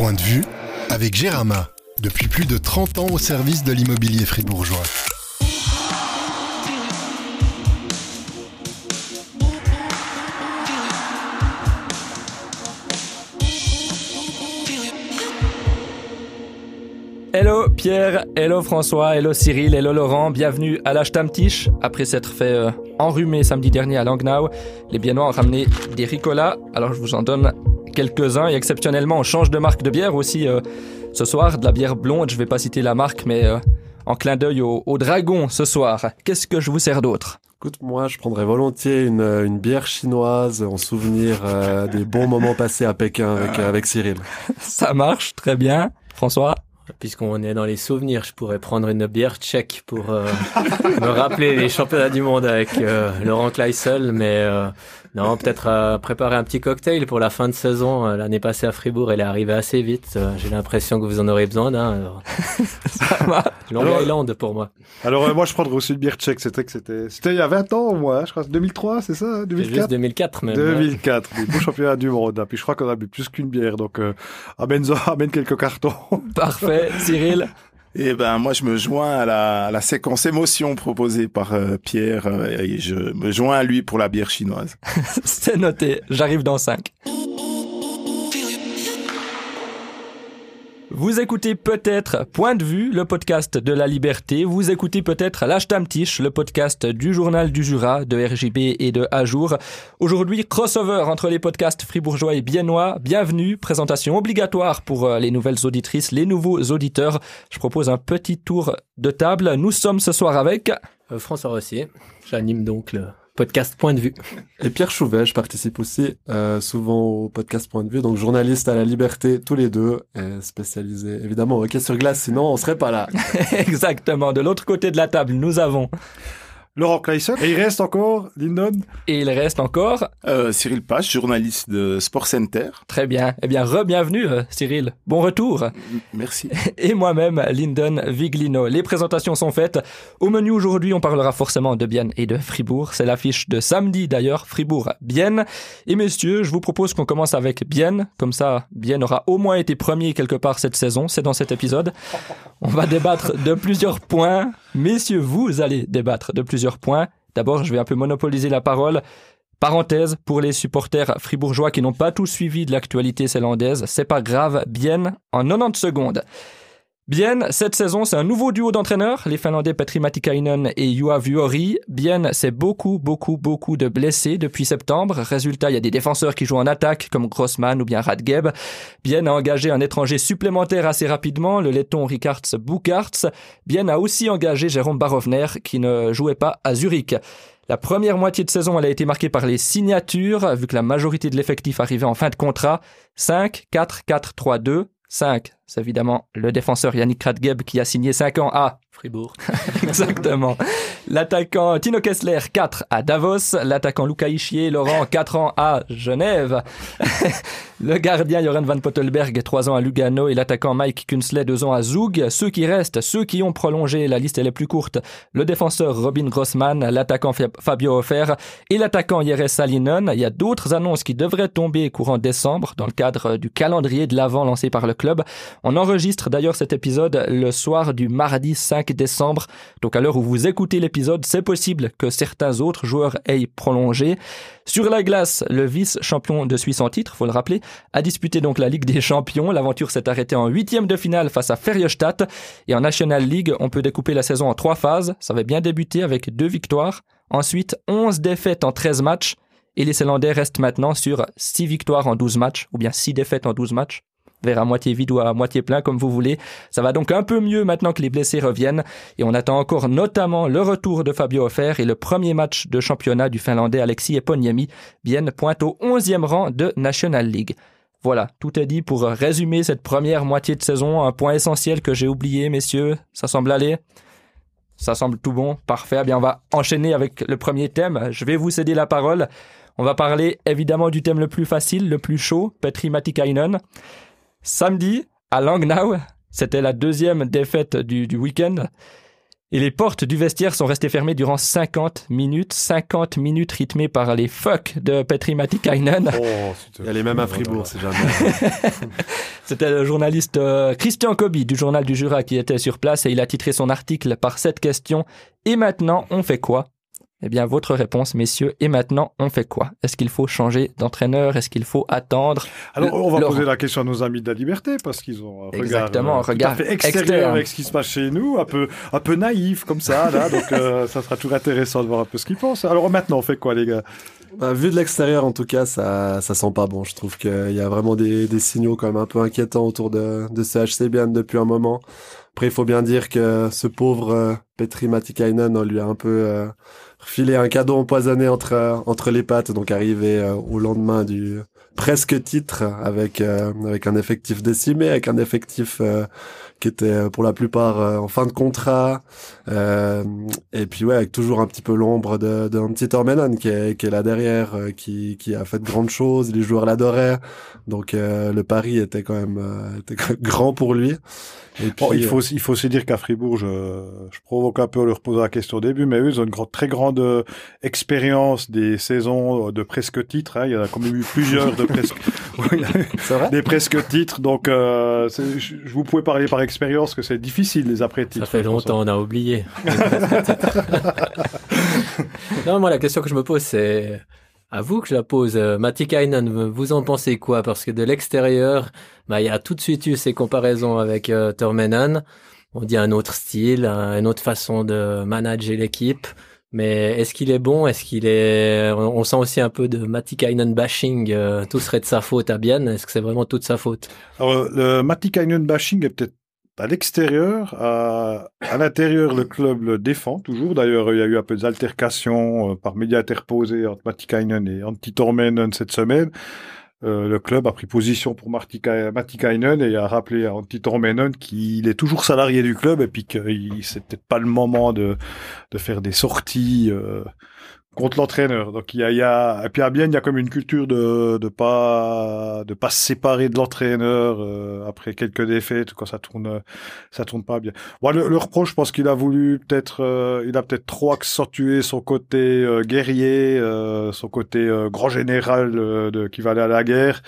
Point de vue avec Gérama, depuis plus de 30 ans au service de l'immobilier fribourgeois. Hello Pierre, hello François, hello Cyril, hello Laurent, bienvenue à la. Après s'être fait euh, enrhumer samedi dernier à Langnau, les Biennois ont ramené des Ricola, alors je vous en donne quelques-uns et exceptionnellement on change de marque de bière aussi euh, ce soir, de la bière blonde, je vais pas citer la marque mais euh, en clin d'œil au, au dragon ce soir. Qu'est-ce que je vous sers d'autre? Écoute, moi, je prendrais volontiers une, une bière chinoise en souvenir euh, des bons moments passés à Pékin avec, euh, avec Cyril. Ça marche, très bien. François? Puisqu'on est dans les souvenirs, je pourrais prendre une bière tchèque pour euh, me rappeler les championnats du monde avec euh, Laurent Kleissel, mais euh, non, peut-être euh, préparer un petit cocktail pour la fin de saison. Euh, L'année passée à Fribourg, elle est arrivée assez vite. Euh, J'ai l'impression que vous en aurez besoin d'un. va Long Alors- Island pour moi. Alors euh, moi je prendrais aussi une bière tchèque, c'était que c'était c'était il y a 20 ans au moins, je crois 2003, c'est ça, hein, C'est juste 2004. 2004 même. 2004, des beaux championnats du monde. hein. Puis je crois qu'on a bu plus qu'une bière, donc euh, amène, amène quelques cartons. Parfait, Cyril Eh ben, moi, je me joins à la, à la séquence émotion proposée par euh, Pierre euh, et je me joins à lui pour la bière chinoise. C'est noté, j'arrive dans 5. Vous écoutez peut-être Point de vue, le podcast de la liberté. Vous écoutez peut-être L'Achtamtisch, le podcast du journal du Jura, de RJB et de Ajour. Aujourd'hui, crossover entre les podcasts fribourgeois et biennois. Bienvenue, présentation obligatoire pour euh, les nouvelles auditrices, les nouveaux auditeurs. Je propose un petit tour de table. Nous sommes ce soir avec... Euh, François Rossier. J'anime donc le podcast Point de vue. Et Pierre Chouvet, je participe aussi euh, souvent au podcast Point de vue, donc journaliste à la Liberté, tous les deux, et spécialisé évidemment au hockey sur glace, sinon on serait pas là. Exactement, de l'autre côté de la table, nous avons... Laurent Kleisen. Et il reste encore Lindon. Et il reste encore Euh, Cyril Pache, journaliste de Sport Center. Très bien. Eh bien, re-bienvenue, euh, Cyril. Bon retour. Merci. Et moi-même, Lyndon Viglino. Les présentations sont faites. Au menu aujourd'hui, on parlera forcément de Bienne et de Fribourg. C'est l'affiche de samedi d'ailleurs, Fribourg-Bienne. Et messieurs, je vous propose qu'on commence avec Bienne. Comme ça, Bienne aura au moins été premier quelque part cette saison. C'est dans cet épisode. On va débattre de plusieurs points. Messieurs, vous allez débattre de plusieurs D'abord, je vais un peu monopoliser la parole. Parenthèse, pour les supporters fribourgeois qui n'ont pas tout suivi de l'actualité zélandaise, c'est pas grave, bien en 90 secondes. Bien, cette saison, c'est un nouveau duo d'entraîneurs, les Finlandais Petri Matikainen et Juha Vuori. Bien, c'est beaucoup, beaucoup, beaucoup de blessés depuis septembre. Résultat, il y a des défenseurs qui jouent en attaque, comme Grossman ou bien Radgeb. Bien a engagé un étranger supplémentaire assez rapidement, le letton Rikards Bukarts. Bien a aussi engagé Jérôme Barovner, qui ne jouait pas à Zurich. La première moitié de saison, elle a été marquée par les signatures, vu que la majorité de l'effectif arrivait en fin de contrat. 5, 4, 4, 3, 2. 5, c'est évidemment le défenseur Yannick Radgeb qui a signé 5 ans à Fribourg. Exactement. L'attaquant Tino Kessler, 4 à Davos. L'attaquant Luca Ischier, Laurent, 4 ans à Genève. le gardien Joran Van Pottelberg, 3 ans à Lugano. Et l'attaquant Mike Kunsley, 2 ans à Zug. Ceux qui restent, ceux qui ont prolongé, la liste elle est plus courte. Le défenseur Robin Grossman, l'attaquant Fab- Fabio Offer et l'attaquant Jere Salinen. Il y a d'autres annonces qui devraient tomber courant décembre dans le cadre du calendrier de l'avant lancé par le club. On enregistre d'ailleurs cet épisode le soir du mardi 5 décembre. Donc à l'heure où vous écoutez l'épisode, c'est possible que certains autres joueurs aient prolongé. Sur la glace, le vice-champion de Suisse en titre, faut le rappeler, a disputé donc la Ligue des Champions. L'aventure s'est arrêtée en huitième de finale face à Ferjestad. Et en National League, on peut découper la saison en trois phases. Ça va bien débuter avec deux victoires. Ensuite, 11 défaites en 13 matchs. Et les Zélandais restent maintenant sur 6 victoires en 12 matchs, ou bien 6 défaites en 12 matchs. Vers à moitié vide ou à moitié plein, comme vous voulez. Ça va donc un peu mieux maintenant que les blessés reviennent. Et on attend encore notamment le retour de Fabio Offer et le premier match de championnat du Finlandais Alexis Eponiemi. Bien pointe au 11e rang de National League. Voilà, tout est dit pour résumer cette première moitié de saison. Un point essentiel que j'ai oublié, messieurs. Ça semble aller Ça semble tout bon. Parfait. Eh bien, on va enchaîner avec le premier thème. Je vais vous céder la parole. On va parler évidemment du thème le plus facile, le plus chaud, Petri Matikainen. Samedi, à Langnau, c'était la deuxième défaite du, du week-end. Et les portes du vestiaire sont restées fermées durant 50 minutes, 50 minutes rythmées par les fuck de Petri Matikainen. Oh, a les mêmes à Fribourg, c'est jamais. C'était le journaliste euh, Christian Kobi du journal du Jura qui était sur place et il a titré son article par cette question. Et maintenant, on fait quoi? Eh bien, votre réponse, messieurs. Et maintenant, on fait quoi? Est-ce qu'il faut changer d'entraîneur? Est-ce qu'il faut attendre? Alors, on va Laurent. poser la question à nos amis de la liberté parce qu'ils ont un regard, Exactement, un euh, tout à regard fait extérieur externe. avec ce qui se passe chez nous, un peu, un peu naïf comme ça, là. donc, euh, ça sera toujours intéressant de voir un peu ce qu'ils pensent. Alors, maintenant, on fait quoi, les gars? Bah, vu de l'extérieur, en tout cas, ça, ça sent pas bon. Je trouve qu'il y a vraiment des, des signaux quand même un peu inquiétants autour de, de ce HC Bienne depuis un moment. Après, il faut bien dire que ce pauvre euh, Petri Matikainen, on lui a un peu euh, refilé un cadeau empoisonné entre, entre les pattes, donc arrivé euh, au lendemain du presque titre avec, euh, avec un effectif décimé, avec un effectif euh, qui était pour la plupart en fin de contrat. Euh, et puis ouais, avec toujours un petit peu l'ombre de, de un petit Tormenon qui est, qui est là derrière, euh, qui, qui a fait de grandes choses. Les joueurs l'adoraient, donc euh, le pari était quand même euh, était quand même grand pour lui. Et puis, Bon, il faut, il faut aussi dire qu'à Fribourg, je, je provoque un peu en leur posant la question au début, mais eux, ils ont une grande, très grande expérience des saisons de presque titres. Hein. Il y en a quand même eu plusieurs de presque, vrai? des presque titres. Donc, euh, je, je vous pouvez parler par expérience que c'est difficile les après titres. Ça fait longtemps, on a oublié. Non, moi, la question que je me pose, c'est à vous que je la pose. Euh, Matikainen, vous en pensez quoi? Parce que de l'extérieur, bah, il y a tout de suite eu ces comparaisons avec euh, Tormenan. On dit un autre style, un- une autre façon de manager l'équipe. Mais est-ce qu'il est bon? Est-ce qu'il est On sent aussi un peu de Matikainen bashing. euh, tout serait de sa faute à Bienne. Est-ce que c'est vraiment toute sa faute? Alors, le Matikainen bashing est peut-être à l'extérieur, à, l'intérieur, le club le défend toujours. D'ailleurs, il y a eu un peu d'altercation euh, par médias interposés entre Matikainen et Antti Tormenen cette semaine. Euh, le club a pris position pour Matikainen et a rappelé à Antti Tormenen qu'il est toujours salarié du club et puis que c'est peut-être pas le moment de, de faire des sorties euh, contre l'entraîneur. Donc il y a, et puis à Bienne, il y a comme une culture de de pas de pas se séparer de l'entraîneur euh, après quelques défaites quand ça tourne ça tourne pas bien. Bon, le, reproche, je pense qu'il a voulu peut-être euh, il a peut-être trop accentué son côté euh, guerrier, son côté grand général de, qui va aller à la guerre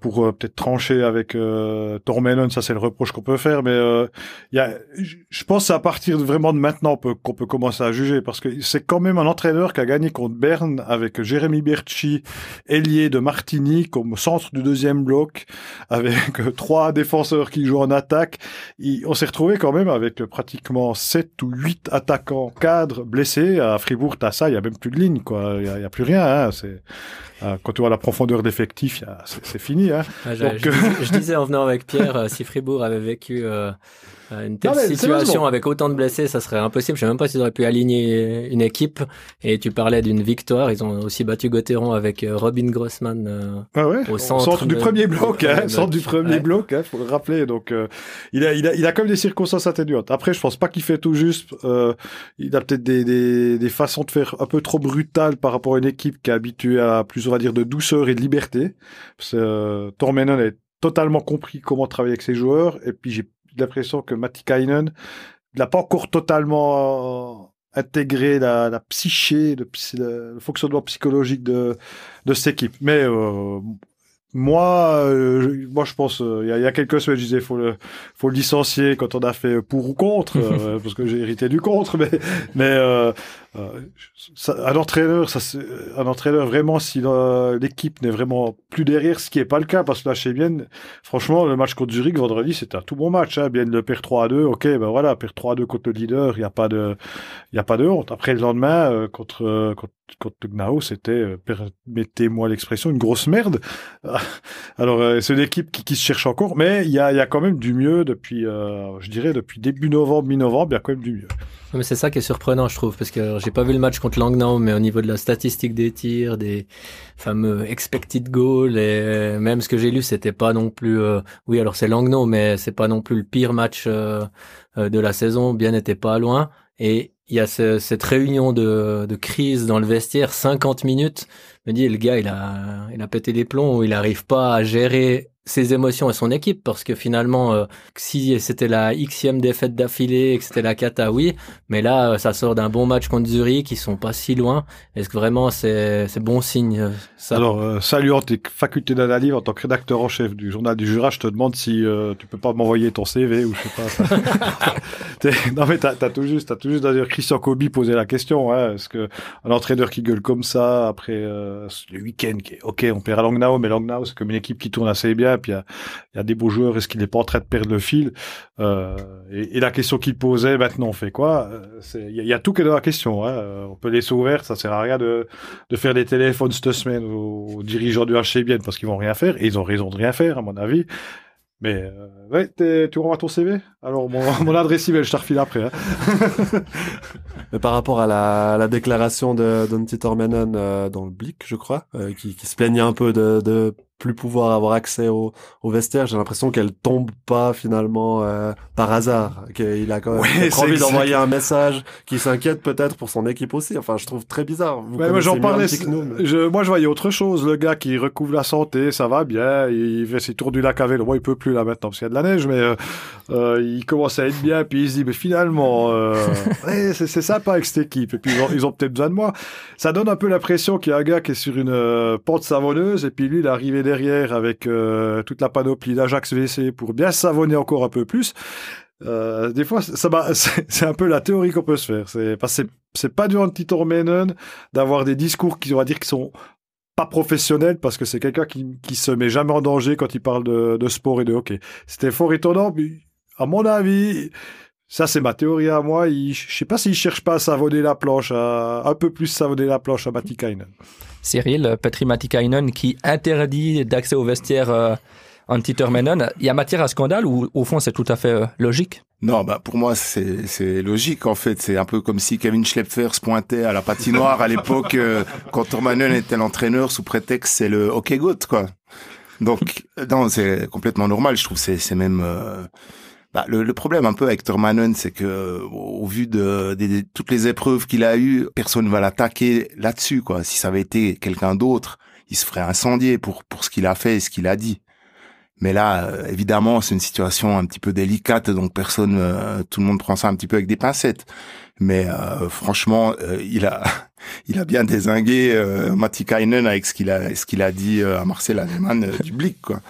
pour peut-être trancher avec euh. Ça c'est le reproche qu'on peut faire, mais il y je- pense à partir vraiment de maintenant on peut- qu'on peut commencer à juger parce que c'est quand même un entraîneur qui a gagné contre Berne avec Jérémy Berchi, ailier de Martigny comme centre du deuxième bloc avec trois défenseurs qui jouent en attaque. On s'est retrouvé quand même avec pratiquement sept ou huit attaquants cadres blessés. À Fribourg, t'as ça, il y a même plus de ligne, quoi. Il y a, y a plus rien. Hein. Quand tu vois la profondeur d'effectif, c'est fini. Hein. Ah, je, Donc, je disais- je disais en venant avec Pierre, euh, si Fribourg avait vécu euh, euh, une telle Non, situation avec autant de blessés, ça serait impossible. Je sais même pas s'ils auraient pu aligner une équipe. Et tu parlais d'une victoire. Ils ont aussi battu Gauthieron avec euh, Robin Grossman. euh, Ah ouais, Au centre du premier bloc, du hein, premier centre du premier Ouais. bloc, hein, faut le rappeler. Donc, euh, il a, il a, il a quand même des circonstances atténuantes. Après, je pense pas qu'il fait tout juste. Euh, il a peut-être des, des, des façons de faire un peu trop brutales par rapport à une équipe qui est habituée à plus, va dire, de douceur et de liberté. Euh, Tormenon a totalement compris comment travailler avec ses joueurs. Et puis, j'ai l'impression que Matikainen n'a pas encore totalement euh, intégré la, la psyché, le, fonctionnement psychologique de, de cette équipe. Mais euh, moi, euh, je- moi, je pense, euh, il y, a, il y a quelques semaines, je disais, faut le, faut le licencier quand on a fait pour ou contre, parce que j'ai hérité du contre. Mais, mais ça- un entraîneur, ça, c'est- un entraîneur vraiment, si euh, l'équipe n'est vraiment plus derrière, ce qui est pas le cas, parce que là, chez Bienne, franchement, le match contre Zurich vendredi, c'était un tout bon match. Hein. Bienne le perd 3 à 2, ok, ben voilà, perd 3 à 2 contre le leader, il y a pas de, a pas de honte. Après le lendemain, euh, contre, euh, contre contre Gnao, c'était, euh, permettez-moi l'expression, une grosse merde. Alors, euh, c'est une équipe qui, qui se cherche encore, mais il y a, y a quand même du mieux depuis, euh, je dirais, depuis début novembre, mi-novembre, il y a quand même du mieux. Mais c'est ça qui est surprenant, je trouve, parce que j'ai pas vu le match contre Langnau, mais au niveau de la statistique des tirs, des fameux expected goals, et même ce que j'ai lu, c'était pas non plus. euh, oui, alors c'est Langnau, mais c'est pas non plus le pire match euh, euh, de la saison. Bien n'était pas loin, et il y a ce- cette réunion de, de crise dans le vestiaire, 50 minutes. Me dis, le gars, il a, il a pété les plombs, il arrive pas à gérer ses émotions et son équipe parce que finalement euh, si c'était la xème défaite d'affilée et que c'était la cata oui mais là euh, ça sort d'un bon match contre Zurich qui sont pas si loin. Est-ce que vraiment c'est c'est bon signe euh, ça? Alors euh, saluant tes facultés d'analyse en tant que rédacteur en chef du journal du Jura je te demande si euh, tu peux pas m'envoyer ton CV ou je sais pas. Non mais t'as as tout juste t'as tout juste d'ailleurs Christian Kobi posé la question hein, est-ce que un entraîneur qui gueule comme ça après le week-end qui est ok on perd à Langnau mais Langnau c'est comme une équipe qui tourne assez bien puis il y a, des beaux joueurs est-ce qu'il est pas en train de perdre le fil? Euh, et, la question qu'il posait maintenant on fait quoi? Euh, il y, a- tout qui est dans la question hein. Euh, on peut laisser ouvert ça sert à rien de, faire des téléphones cette semaine aux, dirigeants du HCBN parce qu'ils vont rien faire et ils ont raison de rien faire à mon avis mais euh, ouais tu renvoies ton CV alors mon, mon adresse email je te refile après hein. Mais par rapport à la, la déclaration de Donty Tormenon euh, dans le Blick, je crois, qui, se plaignait un peu de plus pouvoir avoir accès au, au vestiaire, j'ai l'impression qu'elle tombe pas finalement euh, par hasard. Qu'il a quand même Ouais, envie d'envoyer un message qui s'inquiète peut-être pour son équipe aussi. Enfin, je trouve très bizarre. Vous Ouais, moi j'en parlais. Mais- je, moi je voyais autre chose. Le gars qui recouvre la santé, ça va bien. Il fait ses tours du lac à vélo. Bon, il peut plus là maintenant parce qu'il y a de la neige, mais euh, euh, il commence à être bien. Puis il se dit, mais finalement, ouais, c'est sympa avec cette équipe. Et puis ils ont, ils ont peut-être besoin de moi. Ça donne un peu l'impression qu'il y a un gars qui est sur une pente savonneuse et puis lui il est arrivé avec euh, toute la panoplie d'Ajax WC pour bien savonner encore un peu plus. Euh, des fois, c'est un peu la théorie qu'on peut se faire. C'est parce pas du anti-Tormenon d'avoir des discours qui, on va dire, qui sont pas professionnels parce que c'est quelqu'un qui, qui se met jamais en danger quand il parle de, sport et de hockey. C'était fort étonnant, mais à mon avis, ça c'est ma théorie à moi. Je sais pas s'il cherche pas à savonner la planche, à un peu plus savonner la planche à Matikainen. Cyril, euh, Petri Matikainen qui interdit d'accès au vestiaire euh, anti-Termenon. Il y a matière à scandale ou au fond c'est tout à fait euh, logique? Non, bah pour moi c'est logique en fait. C'est un peu comme si Kevin Schlepfer se pointait à la patinoire à l'époque euh, quand Tormanen était l'entraîneur sous prétexte c'est le hockey goat quoi. Donc non, c'est complètement normal. Je trouve c'est c'est même euh, bah, le, le problème un peu avec Tormanen, c'est que euh, au vu de, de- de toutes les épreuves qu'il a eues, personne va l'attaquer là-dessus quoi. Si ça avait été quelqu'un d'autre, il se ferait incendier pour pour ce qu'il a fait et ce qu'il a dit. Mais là, euh, évidemment, c'est une situation un petit peu délicate, donc personne, euh, tout le monde prend ça un petit peu avec des pincettes. Mais euh, franchement, euh, il a, il a bien désingué euh, Matikainen avec ce qu'il a, ce qu'il a dit à Marcel Alemann euh, du Blick. Quoi.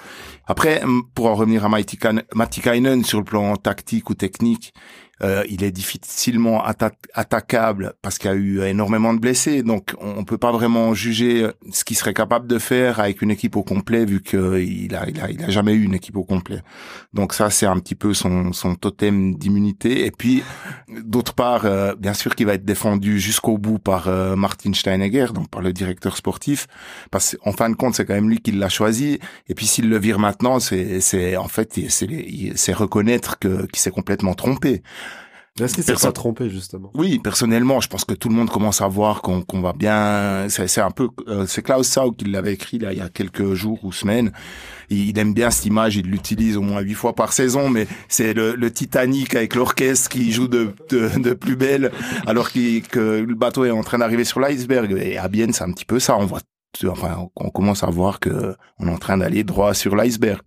Après, pour en revenir à Matikainen sur le plan tactique ou technique, euh, il est difficilement atta- attaquable parce qu'il y a eu énormément de blessés. Donc, on on peut pas vraiment juger ce qu'il serait capable de faire avec une équipe au complet vu qu'il a, il a, il a jamais eu une équipe au complet. Donc ça, c'est un petit peu son, son totem d'immunité. Et puis, d'autre part, euh, bien sûr qu'il va être défendu jusqu'au bout par euh, Martin Steinegger, donc par le directeur sportif, parce qu'en fin de compte, c'est quand même lui qui l'a choisi. Et puis, s'il le vire maintenant, c'est, c'est en fait, c'est reconnaître que qu'il s'est complètement trompé. Est-ce qu'il s'est Personne- pas trompé justement? Oui, personnellement, je pense que tout le monde commence à voir qu'on va bien. C'est un peu, euh, c'est Klaus Sau qui l'avait écrit là il y a quelques jours ou semaines. Il, il aime bien cette image, il l'utilise au moins huit fois par saison, mais c'est le, le Titanic avec l'orchestre qui joue de, de, de plus belle, alors que le bateau est en train d'arriver sur l'iceberg. Et à Bienne, c'est un petit peu ça. On voit, enfin, on commence à voir que on est en train d'aller droit sur l'iceberg.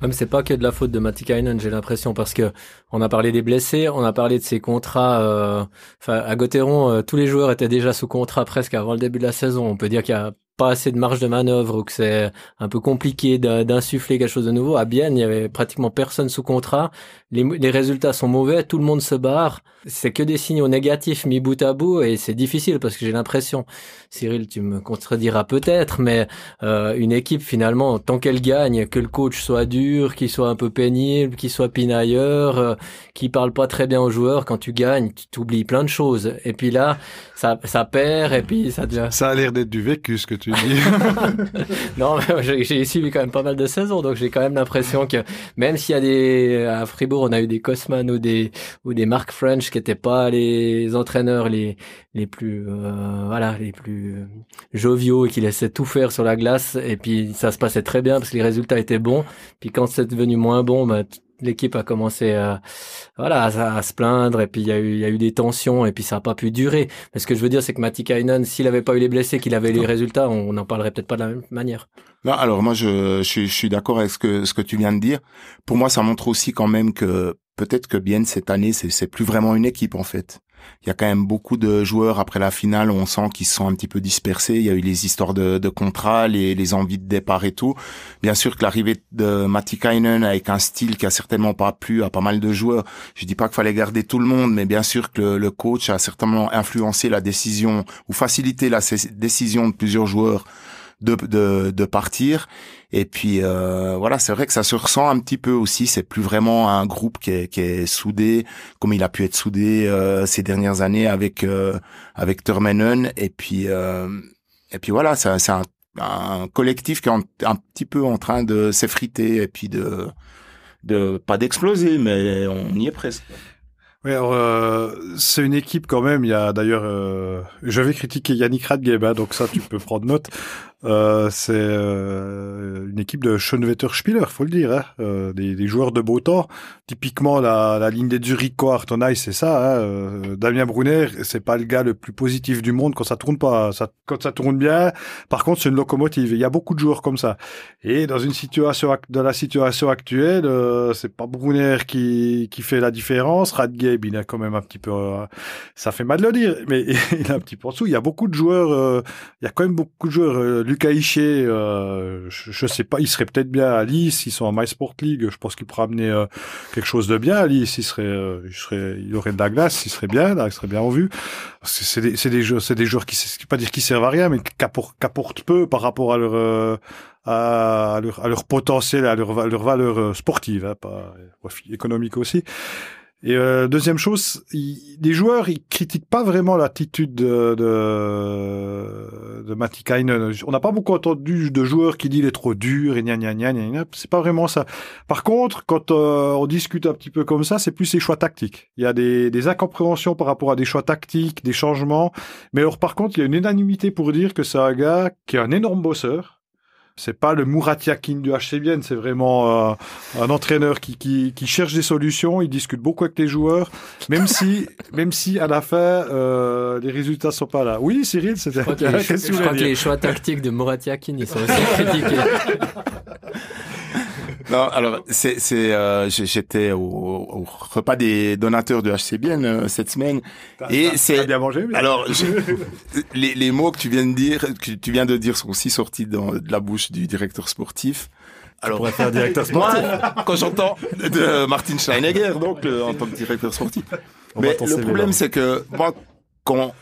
Même c'est pas que de la faute de Matikainen, j'ai l'impression, parce que on a parlé des blessés, on a parlé de ses contrats. euh, Enfin, à Gauthieron, euh, tous les joueurs étaient déjà sous contrat presque avant le début de la saison. On peut dire qu'il y a pas assez de marge de manœuvre ou que c'est un peu compliqué d'in- d'insuffler quelque chose de nouveau. À Bienne, il y avait pratiquement personne sous contrat. Les, les résultats sont mauvais, tout le monde se barre. C'est que des signaux négatifs mis bout à bout et c'est difficile parce que j'ai l'impression, Cyril, tu me contrediras peut-être, mais euh, une équipe finalement, tant qu'elle gagne, que le coach soit dur, qu'il soit un peu pénible, qu'il soit pinailleur, euh, qu'il parle pas très bien aux joueurs, quand tu gagnes, tu t'oublies plein de choses. Et puis là, ça, ça perd et puis ça devient. Ça a l'air d'être du vécu ce que tu dis. Non, mais j'ai j'ai suivi quand même pas mal de saisons, donc j'ai quand même l'impression que même s'il y a des à Fribourg, on a eu des Cosman ou des ou des Mark French qui étaient pas les entraîneurs les les plus euh, voilà les plus euh, joviaux et qui laissaient tout faire sur la glace et puis ça se passait très bien parce que les résultats étaient bons. Puis quand c'est devenu moins bon, bah, l'équipe a commencé à, voilà à, à se plaindre et puis il y a eu il y a eu des tensions et puis ça a pas pu durer. Mais ce que je veux dire c'est que Matikainen s'il avait pas eu les blessés, qu'il avait les résultats, on n'en parlerait peut-être pas de la même manière. Non, alors moi je, je, suis- je suis d'accord avec ce que ce que tu viens de dire. Pour moi, ça montre aussi quand même que peut-être que bien cette année, c'est c'est plus vraiment une équipe en fait. Il y a quand même beaucoup de joueurs après la finale, on sent qu'ils sont un petit peu dispersés. Il y a eu les histoires de, de contrats, les, les envies de départ et tout. Bien sûr que l'arrivée de Matikainen avec un style qui a certainement pas plu à pas mal de joueurs. Je dis pas qu'il fallait garder tout le monde, mais bien sûr que le, le coach a certainement influencé la décision ou facilité la décision de plusieurs joueurs de, de, de partir. Et puis euh, voilà, c'est vrai que ça se ressent un petit peu aussi. C'est plus vraiment un groupe qui est, qui est soudé comme il a pu être soudé euh, ces dernières années avec euh, avec Turmenen. Et puis euh, et puis voilà, c'est un, un collectif qui est un petit peu en train de s'effriter et puis de de pas d'exploser, mais on y est presque. Oui, alors, euh, c'est une équipe quand même. Il y a d'ailleurs, euh, je vais critiquer Yannick Radgeb, hein, donc ça tu peux prendre note. Euh, c'est euh, une équipe de Schönwetter Spieler, faut le dire, hein, euh, des, des joueurs de beau temps. Typiquement la, la ligne des Zuricho Artonai, c'est ça. Hein, euh, Damien Brunner, c'est pas le gars le plus positif du monde quand ça tourne pas. Ça, quand ça tourne bien, par contre, c'est une locomotive. Il y a beaucoup de joueurs comme ça. Et dans une situation, dans la situation actuelle, euh, c'est pas Brunner qui, qui fait la différence. Radgeb, il a quand même un petit peu, ça fait mal de le dire, mais il est un petit peu en dessous. Il y a beaucoup de joueurs, il y a quand même beaucoup de joueurs. Lucas Hiché, euh, je, je sais pas, il serait peut-être bien à Nice. Ils sont en My Sport League. Je pense qu'il pourrait amener euh, quelque chose de bien à Nice. Il serait, euh, il serait, il aurait de la glace. Il serait bien, là, il serait bien en vue. C'est des, des c'est des joueurs qui, pas dire qui servent à rien, mais qui apportent, qui apportent peu par rapport à leur, à leur, à leur potentiel, à leur, va- leur valeur sportive, hein, pas économique aussi. Et euh, deuxième chose, il- les joueurs, ils critiquent pas vraiment l'attitude de, de, de Matikainen. On n'a pas beaucoup entendu de joueurs qui disent il est trop dur et gna gna gna gna gna. C'est pas vraiment ça. Par contre, quand euh, on discute un petit peu comme ça, c'est plus ses choix tactiques. Il y a des, des incompréhensions par rapport à des choix tactiques, des changements. Mais alors, par contre, il y a une unanimité pour dire que c'est un gars qui est un énorme bosseur. C'est pas le Murat Yakin du HCBN, c'est vraiment euh, un entraîneur qui, qui, qui cherche des solutions. Il discute beaucoup avec les joueurs, même si, même si à la fin euh, les résultats sont pas là. Oui, Cyril, c'était. Je crois que, les, je crois que les choix tactiques de Murat Yakin, ils sont aussi critiqués. Non, alors c'est c'est euh, j'étais au, au repas des donateurs de HCBN euh, cette semaine et T'as c'est bien mangé. mais- alors les, les mots que tu viens de dire que tu viens de dire sont aussi sortis dans, de la bouche du directeur sportif. Alors pourrait faire directeur moi quand j'entends de Martin Scheinegger donc le- en tant que directeur sportif. On Mais le problème là. c'est que moi quand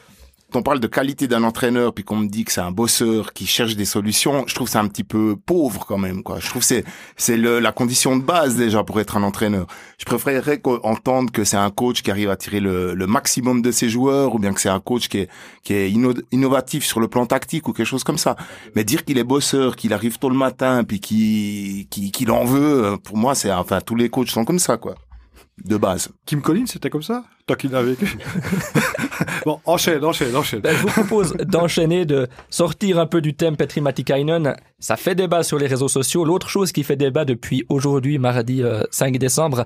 on parle de qualité d'un entraîneur puis qu'on me dit que c'est un bosseur qui cherche des solutions, je trouve c'est un petit peu pauvre quand même quoi. Je trouve c'est c'est la condition de base déjà pour être un entraîneur. Je préférerais entendre que c'est un coach qui arrive à tirer le, le maximum de ses joueurs ou bien que c'est un coach qui est qui est inno- innovatif sur le plan tactique ou quelque chose comme ça. Mais dire qu'il est bosseur, qu'il arrive tôt le matin puis qu'il qu'il qu'il en veut, pour moi c'est enfin tous les coachs sont comme ça quoi. De base. Kim Collins, c'était comme ça? Toi qui vécu Bon, enchaîne, enchaîne, enchaîne. Ben, je vous propose d'enchaîner, de sortir un peu du thème Petri Matikainen. Ça fait débat sur les réseaux sociaux. L'autre chose qui fait débat depuis aujourd'hui, mardi euh, 5 décembre,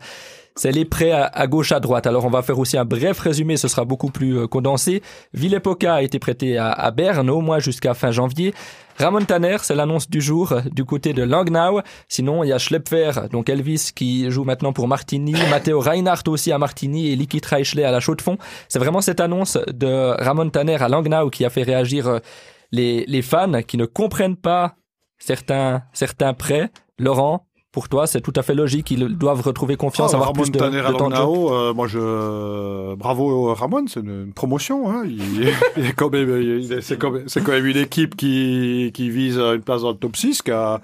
c'est les prêts à, à gauche, à droite. Alors on va faire aussi un bref résumé, ce sera beaucoup plus euh, condensé. Villepoca a été prêté à, à Berne, au moins jusqu'à fin janvier. Ramon Tanner, c'est l'annonce du jour euh, du côté de Langnau. Sinon, il y a Schlepfer, donc Elvis, qui joue maintenant pour Martigny. Matteo Reinhardt aussi à Martigny et Liki Treichler à la Chaux-de-Fonds. C'est vraiment cette annonce de Ramon Tanner à Langnau qui a fait réagir euh, les, les fans qui ne comprennent pas certains, certains prêts. Laurent, pour toi, c'est tout à fait logique. Ils doivent retrouver confiance, Ah, avoir Ramon plus de, Tanner de temps de jeu. Euh, moi je bravo Ramon, c'est une, une promotion. Hein. Il, il est quand même, il est- c'est quand même, c'est quand même une équipe qui qui vise une place dans le top 6, qui a,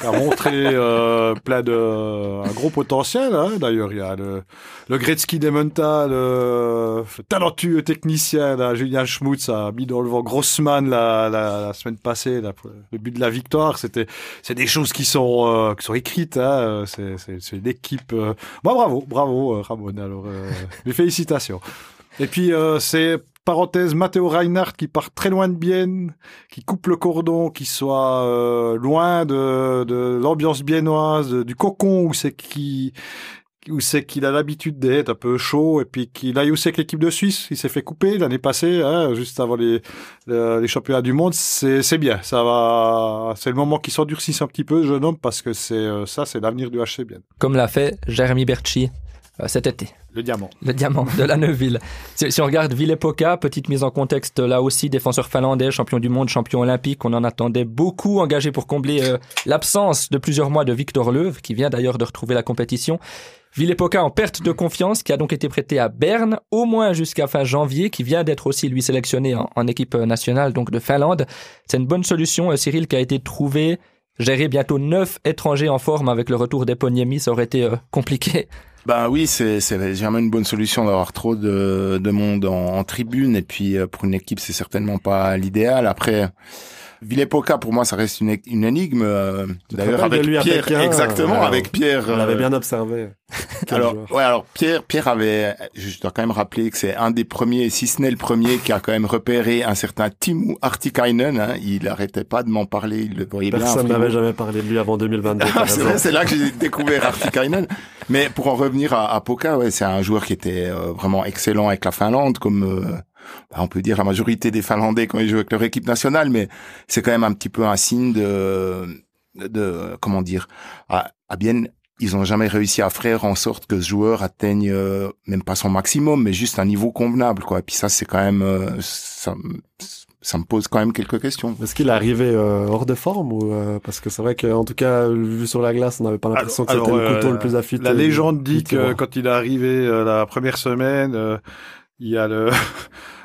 qui a montré euh, plein de un gros potentiel. Hein. D'ailleurs, il y a le le Gretzky d'Emmental, le talentueux technicien là, Julien Schmutz a mis dans le vent Grossman la, la, la semaine passée, là, pour le but de la victoire. C'était c'est des choses qui sont euh, qui sont écrites. Hein. C'est une équipe. euh, Bon, bravo, bravo, euh, Ramon. Alors, euh, mes félicitations. Et puis, euh, c'est, parenthèse, Matteo Reinhardt qui part très loin de Bienne, qui coupe le cordon, qui soit euh, loin de, de l'ambiance biennoise, du cocon où c'est qui où c'est qu'il a l'habitude d'être un peu chaud et puis qu'il aille aussi avec l'équipe de Suisse. Il s'est fait couper l'année passée, hein, juste avant les, championnats du monde. C'est bien. Ça va. C'est le moment qu'il s'endurcisse un petit peu, jeune homme, parce que c'est euh, ça, c'est l'avenir du HC bien. Comme l'a fait Jérémy Berchi cet été. Le diamant. Le diamant de la Neuville. Si, si on regarde Ville-Epoca, petite mise en contexte là aussi, défenseur finlandais, champion du monde, champion olympique, on en attendait beaucoup, engagé pour combler euh, l'absence de plusieurs mois de Victor Leuve, qui vient d'ailleurs de retrouver la compétition. Ville-Epoca en perte de confiance, qui a donc été prêté à Berne, au moins jusqu'à fin janvier, qui vient d'être aussi lui sélectionné en, en, équipe nationale donc de Finlande. C'est une bonne solution, euh, Cyril, qui a été trouvée. Gérer bientôt neuf étrangers en forme avec le retour d'Eponiemi, ça aurait été euh, compliqué. Ben oui, c'est jamais une bonne solution d'avoir trop de, de monde en, en, tribune et puis euh, pour une équipe c'est certainement pas l'idéal. Après, Villepoca pour moi ça reste une, une énigme. Euh, D'ailleurs avec lui Pierre, exactement euh, avec Pierre. On l'avait euh, bien observé. Alors joueur. ouais alors Pierre Pierre avait je dois quand même rappeler que c'est un des premiers si ce n'est le premier qui a quand même repéré un certain Timo Artikainen. Hein, il arrêtait pas de m'en parler. Il le voyait Personne n'avait jamais parlé de lui avant 2022. t'as Ah, c'est raison. vrai, c'est là que j'ai découvert Artikainen. Mais pour en revenir à, à Poka, ouais, c'est un joueur qui était euh, vraiment excellent avec la Finlande, comme euh, bah, on peut dire la majorité des Finlandais quand ils jouent avec leur équipe nationale. Mais c'est quand même un petit peu un signe de, de comment dire, à, à bien. Ils ont jamais réussi à faire en sorte que ce joueur atteigne euh, même pas son maximum, mais juste un niveau convenable, quoi. Et puis ça, c'est quand même, euh, ça, me- ça me pose quand même quelques questions. Est-ce qu'il est arrivé euh, hors de forme ou euh, parce que c'est vrai qu'en tout cas vu sur la glace on n'avait pas l'impression que c'était le couteau le plus affûté. La légende dit que quand il est arrivé euh, la première semaine, euh, il y a le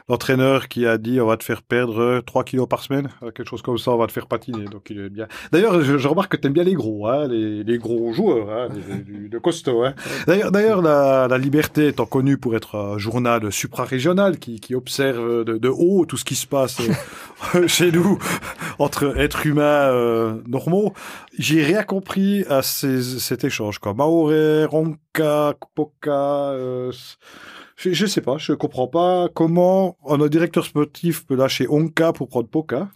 l'entraîneur qui a dit on va te faire perdre 3 kilos par semaine, euh, quelque chose comme ça, on va te faire patiner. Donc il est bien. D'ailleurs, je, remarque que tu aimes bien les gros, hein, les, gros joueurs, hein, les, les- costauds. Hein. D'ailleurs, la, Liberté étant connue pour être un journal suprarégional qui, observe de, haut tout ce qui se passe euh, chez nous entre êtres humains euh, normaux, j'ai rien compris à cet échange. Quoi. Maore, Ronka, Poka, euh, je, je sais pas, je comprends pas comment un directeur sportif peut lâcher Onka pour prendre Poka.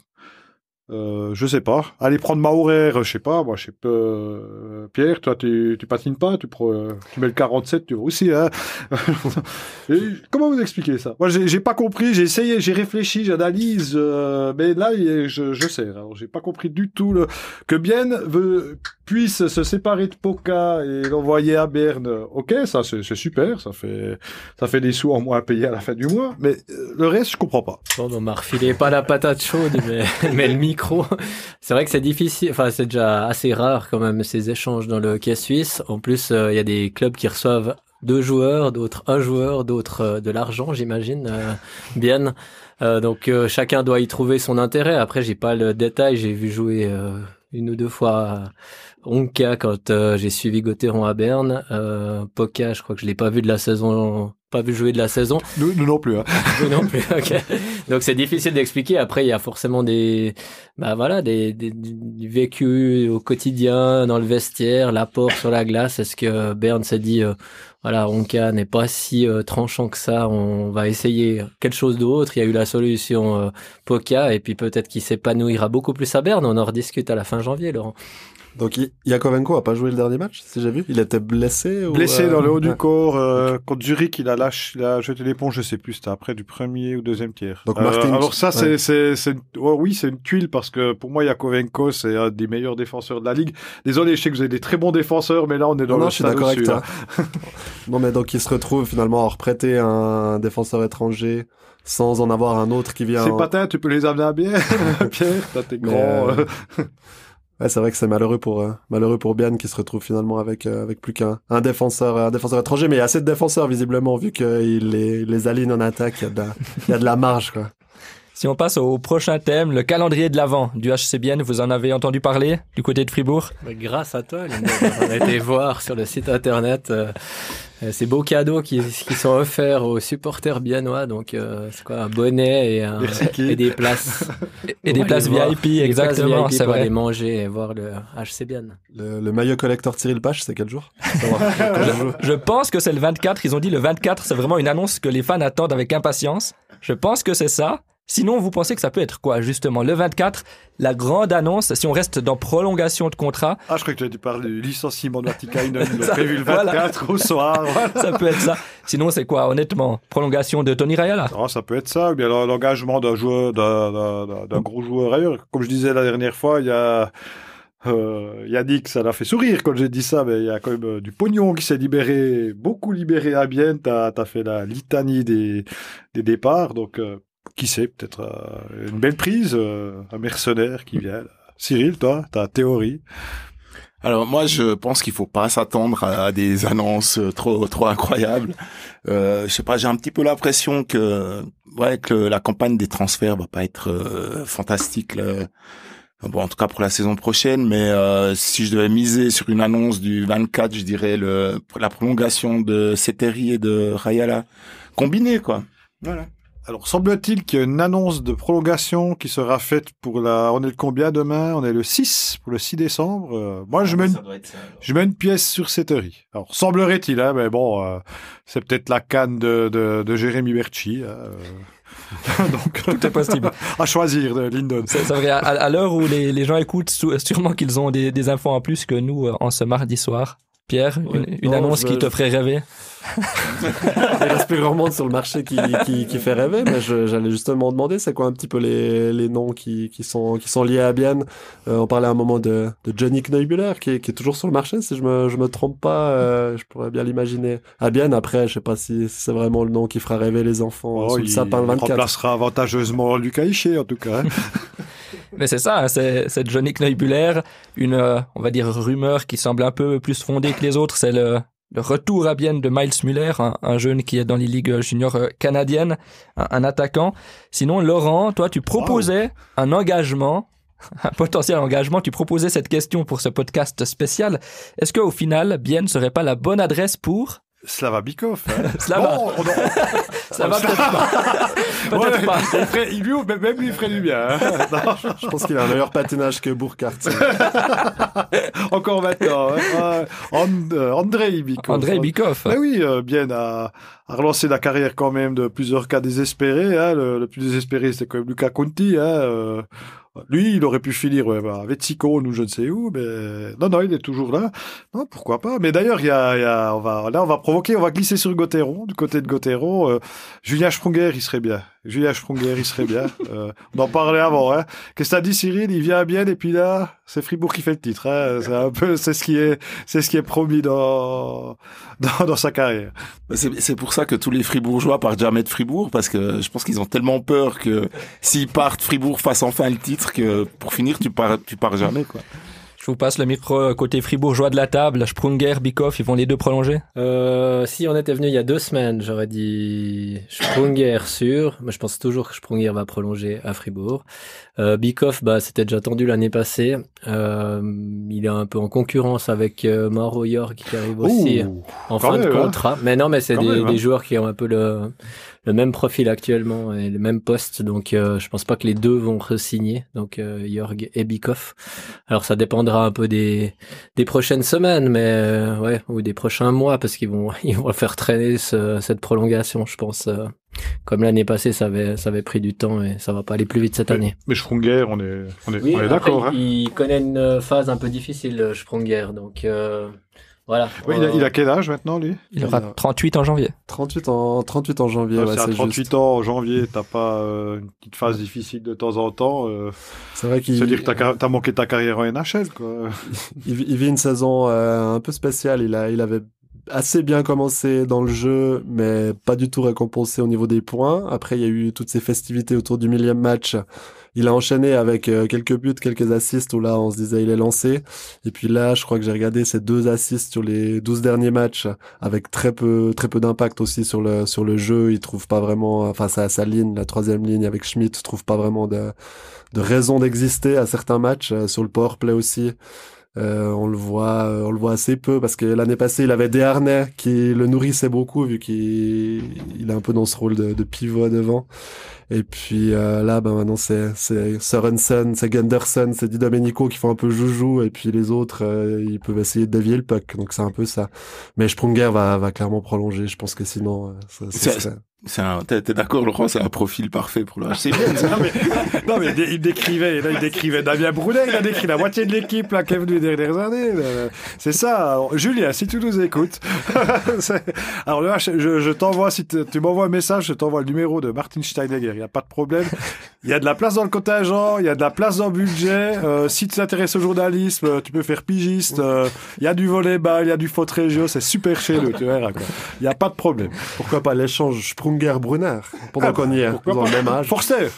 Euh, je sais pas. Aller prendre Maurer, je sais pas. Moi, je sais pas. euh, Pierre, toi, tu, tu patines pas, tu, prends, euh, tu mets le 47, tu vas aussi. Hein Et comment vous expliquez ça? Moi, j'ai pas compris. J'ai essayé, j'ai réfléchi, j'analyse, euh, mais là, je, je sais. Alors, j'ai pas compris du tout le, que Bien veut, puisse se séparer de Poka et l'envoyer à Berne. Ok, ça, c'est super. Ça fait, ça fait des sous en moins à payer à la fin du mois. Mais euh, le reste, je comprends pas. Bon, on m'a refilé pas la patate chaude, mais, mais le micro. C'est vrai que c'est difficile. Enfin, c'est déjà assez rare quand même ces échanges dans le hockey suisse. En plus, euh, il y a des clubs qui reçoivent deux joueurs, d'autres un joueur, d'autres euh, de l'argent, j'imagine, bien. Donc chacun doit y trouver son intérêt. Après, j'ai pas le détail. J'ai vu jouer une ou deux fois Onka quand euh, j'ai suivi Gauthieron à Berne. Euh, Poca, je crois que je l'ai pas vu de la saison, pas vu jouer de la saison. Nous, nous non plus. Hein. Vous non plus. Donc c'est difficile d'expliquer. Après, il y a forcément des, bah voilà, des, des, du vécu au quotidien, dans le vestiaire, l'apport sur la glace. Est-ce que Berne s'est dit, euh, voilà, Onka n'est pas si euh, tranchant que ça, on va essayer quelque chose d'autre. Il y a eu la solution euh, Poca, et puis peut-être qu'il s'épanouira beaucoup plus à Berne. On en rediscute à la fin janvier, Laurent. Donc Yakovenko a pas joué le dernier match, si j'ai vu? Il était blessé. Blessé euh, dans le haut du corps euh, contre Zurich, il a lâché, il a jeté l'éponge, je sais plus, c'était après du premier ou deuxième tiers. Donc Euh, Martin- alors ça, c'est, ouais. c'est, ouais, oui, c'est une tuile parce que pour moi, Yakovenko, c'est un des meilleurs défenseurs de la ligue. Désolé, je sais que vous avez des très bons défenseurs, mais là, on est dans Non, le non, je suis d'accord avec toi. là. non, mais donc il se retrouve finalement à reprêter un défenseur étranger sans en avoir un autre qui vient. C'est en- patin, tu peux les amener à bien, Pierre, t'es grand. euh, euh. Ouais, c'est vrai que c'est malheureux pour euh, malheureux pour Bian qui se retrouve finalement avec euh, avec plus qu'un un défenseur un défenseur étranger, mais il y a assez de défenseurs visiblement vu qu'il les les aligne en attaque, il y a de la, il y a de la marge quoi. Si on passe au prochain thème, le calendrier de l'avant du HCBN, vous en avez entendu parler du côté de Fribourg? Mais grâce à toi, Linda, on a été voir sur le site internet euh, euh, ces beaux cadeaux qui, qui sont offerts aux supporters biennois. Donc, euh, c'est quoi un bonnet et, un- des places. et des places voir- VIP, exactement, c'est pour vrai. aller manger et voir le HC Bien. Le, le maillot collector Cyril Pache, c'est quel jour? Joue. Je pense que c'est le 24. Ils ont dit le 24, c'est vraiment une annonce que les fans attendent avec impatience. Je pense que c'est ça. Sinon, vous pensez que ça peut être quoi, justement? Le 24, la grande annonce, si on reste dans prolongation de contrat? Ah, je crois que tu parler du licenciement de Vatikainen, le prévu le 24 au soir. Voilà. Ça peut être ça. Sinon, c'est quoi, honnêtement? Prolongation de Tony Rayala? Ah, ça peut être ça, ou bien l'engagement d'un joueur, d'un- gros joueur ailleurs. Comme je disais la dernière fois, il y a euh, Yannick, ça l'a fait sourire quand j'ai dit ça, mais il y a quand même euh, du pognon qui s'est libéré, beaucoup libéré à Bienne. T'as as fait la litanie des, des départs, donc euh, qui sait, peut-être euh, une belle prise, euh, un mercenaire qui vient. Cyril, toi, ta théorie Alors moi, je pense qu'il faut pas s'attendre à, des annonces euh, trop trop incroyables. Euh, je sais pas, j'ai un petit peu l'impression que ouais que la campagne des transferts va pas être euh, fantastique. là. Bon, en tout cas pour la saison prochaine, mais euh, si je devais miser sur une annonce du 24, je dirais le la prolongation de Seteri et de Rayala combinés quoi. Voilà. Alors, semble-t-il qu'il y a une annonce de prolongation qui sera faite pour la... On est le combien demain? On est le 6, pour le 6 décembre. Euh, moi, je mets, une... je mets une pièce sur Settery. Alors, semblerait-il, hein, mais bon, euh, c'est peut-être la canne de, de, de Jérémy Berchi. hein, euh. Donc, Tout est possible. à choisir de Lindon. C'est vrai, à, à l'heure où les, les gens écoutent, sûrement qu'ils ont des, des infos en plus que nous en ce mardi soir. Pierre, une, Ouais. une Non, annonce je- qui te ferait rêver? Il reste plus grand monde sur le marché qui, qui, qui fait rêver, mais j'allais justement demander, c'est quoi un petit peu les, les noms qui, qui, sont, qui sont liés à Bienne Euh, On parlait à un moment de, de Johnny Kneubuller, qui est, qui est toujours sur le marché, si je me, je me trompe pas, euh, je pourrais bien l'imaginer. À Bienne, après, je sais pas si, si c'est vraiment le nom qui fera rêver les enfants euh, Oh, sous le il sapin le 24. remplacera avantageusement Lucas Hichet, en tout cas. hein. Mais c'est ça, hein, c'est c'est Johnny Kneubuller, une, euh, on va dire, rumeur qui semble un peu plus fondée que les autres, c'est le, le retour à Bienne de Miles Muller, un, un jeune qui est dans les ligues juniors euh, canadiennes, un, un attaquant. Sinon, Laurent, toi, tu proposais un engagement, un potentiel engagement, tu proposais cette question pour ce podcast spécial. Est-ce qu'au final, Bienne serait pas la bonne adresse pour Slava Bikov. Hein. Slava Bon, on- peut-être pas. Peut-être Ouais, pas. il ferait- il lui- même lui, il ferait du bien. hein. Non, Je pense qu'il a un meilleur patinage que Burkhardt. encore maintenant. hein. And- euh, Andrei Bikov. Andrei Bikov. Mais oui, euh, bien à, à relancer la carrière quand même de plusieurs cas désespérés. Le, le plus désespéré, c'est quand même Luca Conti. Euh, lui, il aurait pu finir avec Ticone ou je ne sais où, mais non, non, il est toujours là. Non, pourquoi pas. Mais d'ailleurs, il y a, on va, là, on va provoquer, on va glisser sur Gauthieron, du côté de Gauthieron. Euh, Julien Sprunger, il serait bien. Julien Sprunger, il serait bien. Euh, on en parlait avant. Hein. Qu'est-ce que t'as dit, Cyril? Il vient bien et puis là, c'est Fribourg qui fait le titre. Hein. C'est un peu, c'est ce qui est, c'est ce qui est promis dans, dans, dans sa carrière. C'est c'est pour ça que tous les Fribourgeois partent jamais de Fribourg parce que je pense qu'ils ont tellement peur que s'ils partent, Fribourg fasse enfin le titre que pour finir, tu pars, tu pars jamais quoi. Je vous passe le micro côté fribourgeois de la table. Sprunger, Bikov, ils vont les deux prolonger Euh, si on était venu il y a deux semaines, j'aurais dit Sprunger sûr, mais je pense toujours que Sprunger va prolonger à Fribourg. Euh, Bikoff, bah c'était déjà tendu l'année passée. Euh, il est un peu en concurrence avec euh, Mauro York qui arrive aussi Ouh, en fin de hein. contrat. Mais non, mais c'est des, même, hein. des joueurs qui ont un peu le, le même profil actuellement et le même poste. Donc euh, je pense pas que les deux vont re-signer. Donc euh, Jorg et Bikoff. Alors ça dépendra un peu des des prochaines semaines, mais euh, ouais, ou des prochains mois, parce qu'ils vont ils vont faire traîner ce- cette prolongation, je pense. euh, comme l'année passée, ça avait ça avait pris du temps et ça va pas aller plus vite cette année. Mais Sprunger, on est, on est, on est d'accord. Hein. il, connaît une phase un peu difficile, Sprunger, donc euh, voilà. Oui, il, a, Euh, il a quel âge maintenant, lui? Il aura Il a- 38 en janvier. 38 en, 38 en janvier, Ouais, C'est à c'est 38 juste. ans, en janvier, t'as pas euh, une petite phase difficile de temps en temps. Euh, C'est vrai qu'il C'est dire que t'as as manqué ta carrière en NHL, quoi. il, vit- il vit une saison euh, un peu spéciale. Il, a, il avait assez bien commencé dans le jeu, mais pas du tout récompensé au niveau des points. Après, il y a eu toutes ces festivités autour du millième match. Il a enchaîné avec euh, quelques buts, quelques assists où là, on se disait il est lancé. Et puis là, je crois que j'ai regardé ces deux assists sur les 12 derniers matchs avec très peu, très peu d'impact aussi sur le, sur le jeu. Il trouve pas vraiment, enfin, sa, sa ligne, la troisième ligne avec Schmidt, trouve pas vraiment de, de raison d'exister à certains matchs. Euh, sur le power play aussi. Euh, on le voit, euh, on le voit assez peu parce que l'année passée, il avait des harnais qui le nourrissaient beaucoup vu qu'il il est un peu dans ce rôle de, de pivot devant. Et puis euh, là, ben maintenant c'est c'est Sorensen, c'est Gunderson, c'est Di Domenico qui font un peu joujou et puis les autres, euh, ils peuvent essayer de dévier le puck. Donc c'est un peu ça. Mais Sprunger va va clairement prolonger. Je pense que sinon, euh, ça, ça C'est- un, t'es, d'accord, Laurent, c'est un profil parfait pour le HCB. non, mais, non, mais il décrivait, là, il décrivait Damien Brunet, il a décrit la moitié de l'équipe, là, qui est venue les dernières années. C'est ça. Alors, Julien, si tu nous écoutes. Alors, le H, je, je t'envoie, si tu m'envoies un message, je t'envoie le numéro de Martin Steinegger. Il n'y a pas de problème. Il y a de la place dans le contingent, il y a de la place dans le budget. Euh, si tu t'intéresses au journalisme, tu peux faire pigiste. euh, Il y a du volleyball, il y a du faute régio, c'est super chez nous, tu verras, quoi. Il n'y a pas de problème. Pourquoi pas l'échange Sprunger-Brunner? Pendant Ah, qu'on y est, pas le même âge. Forster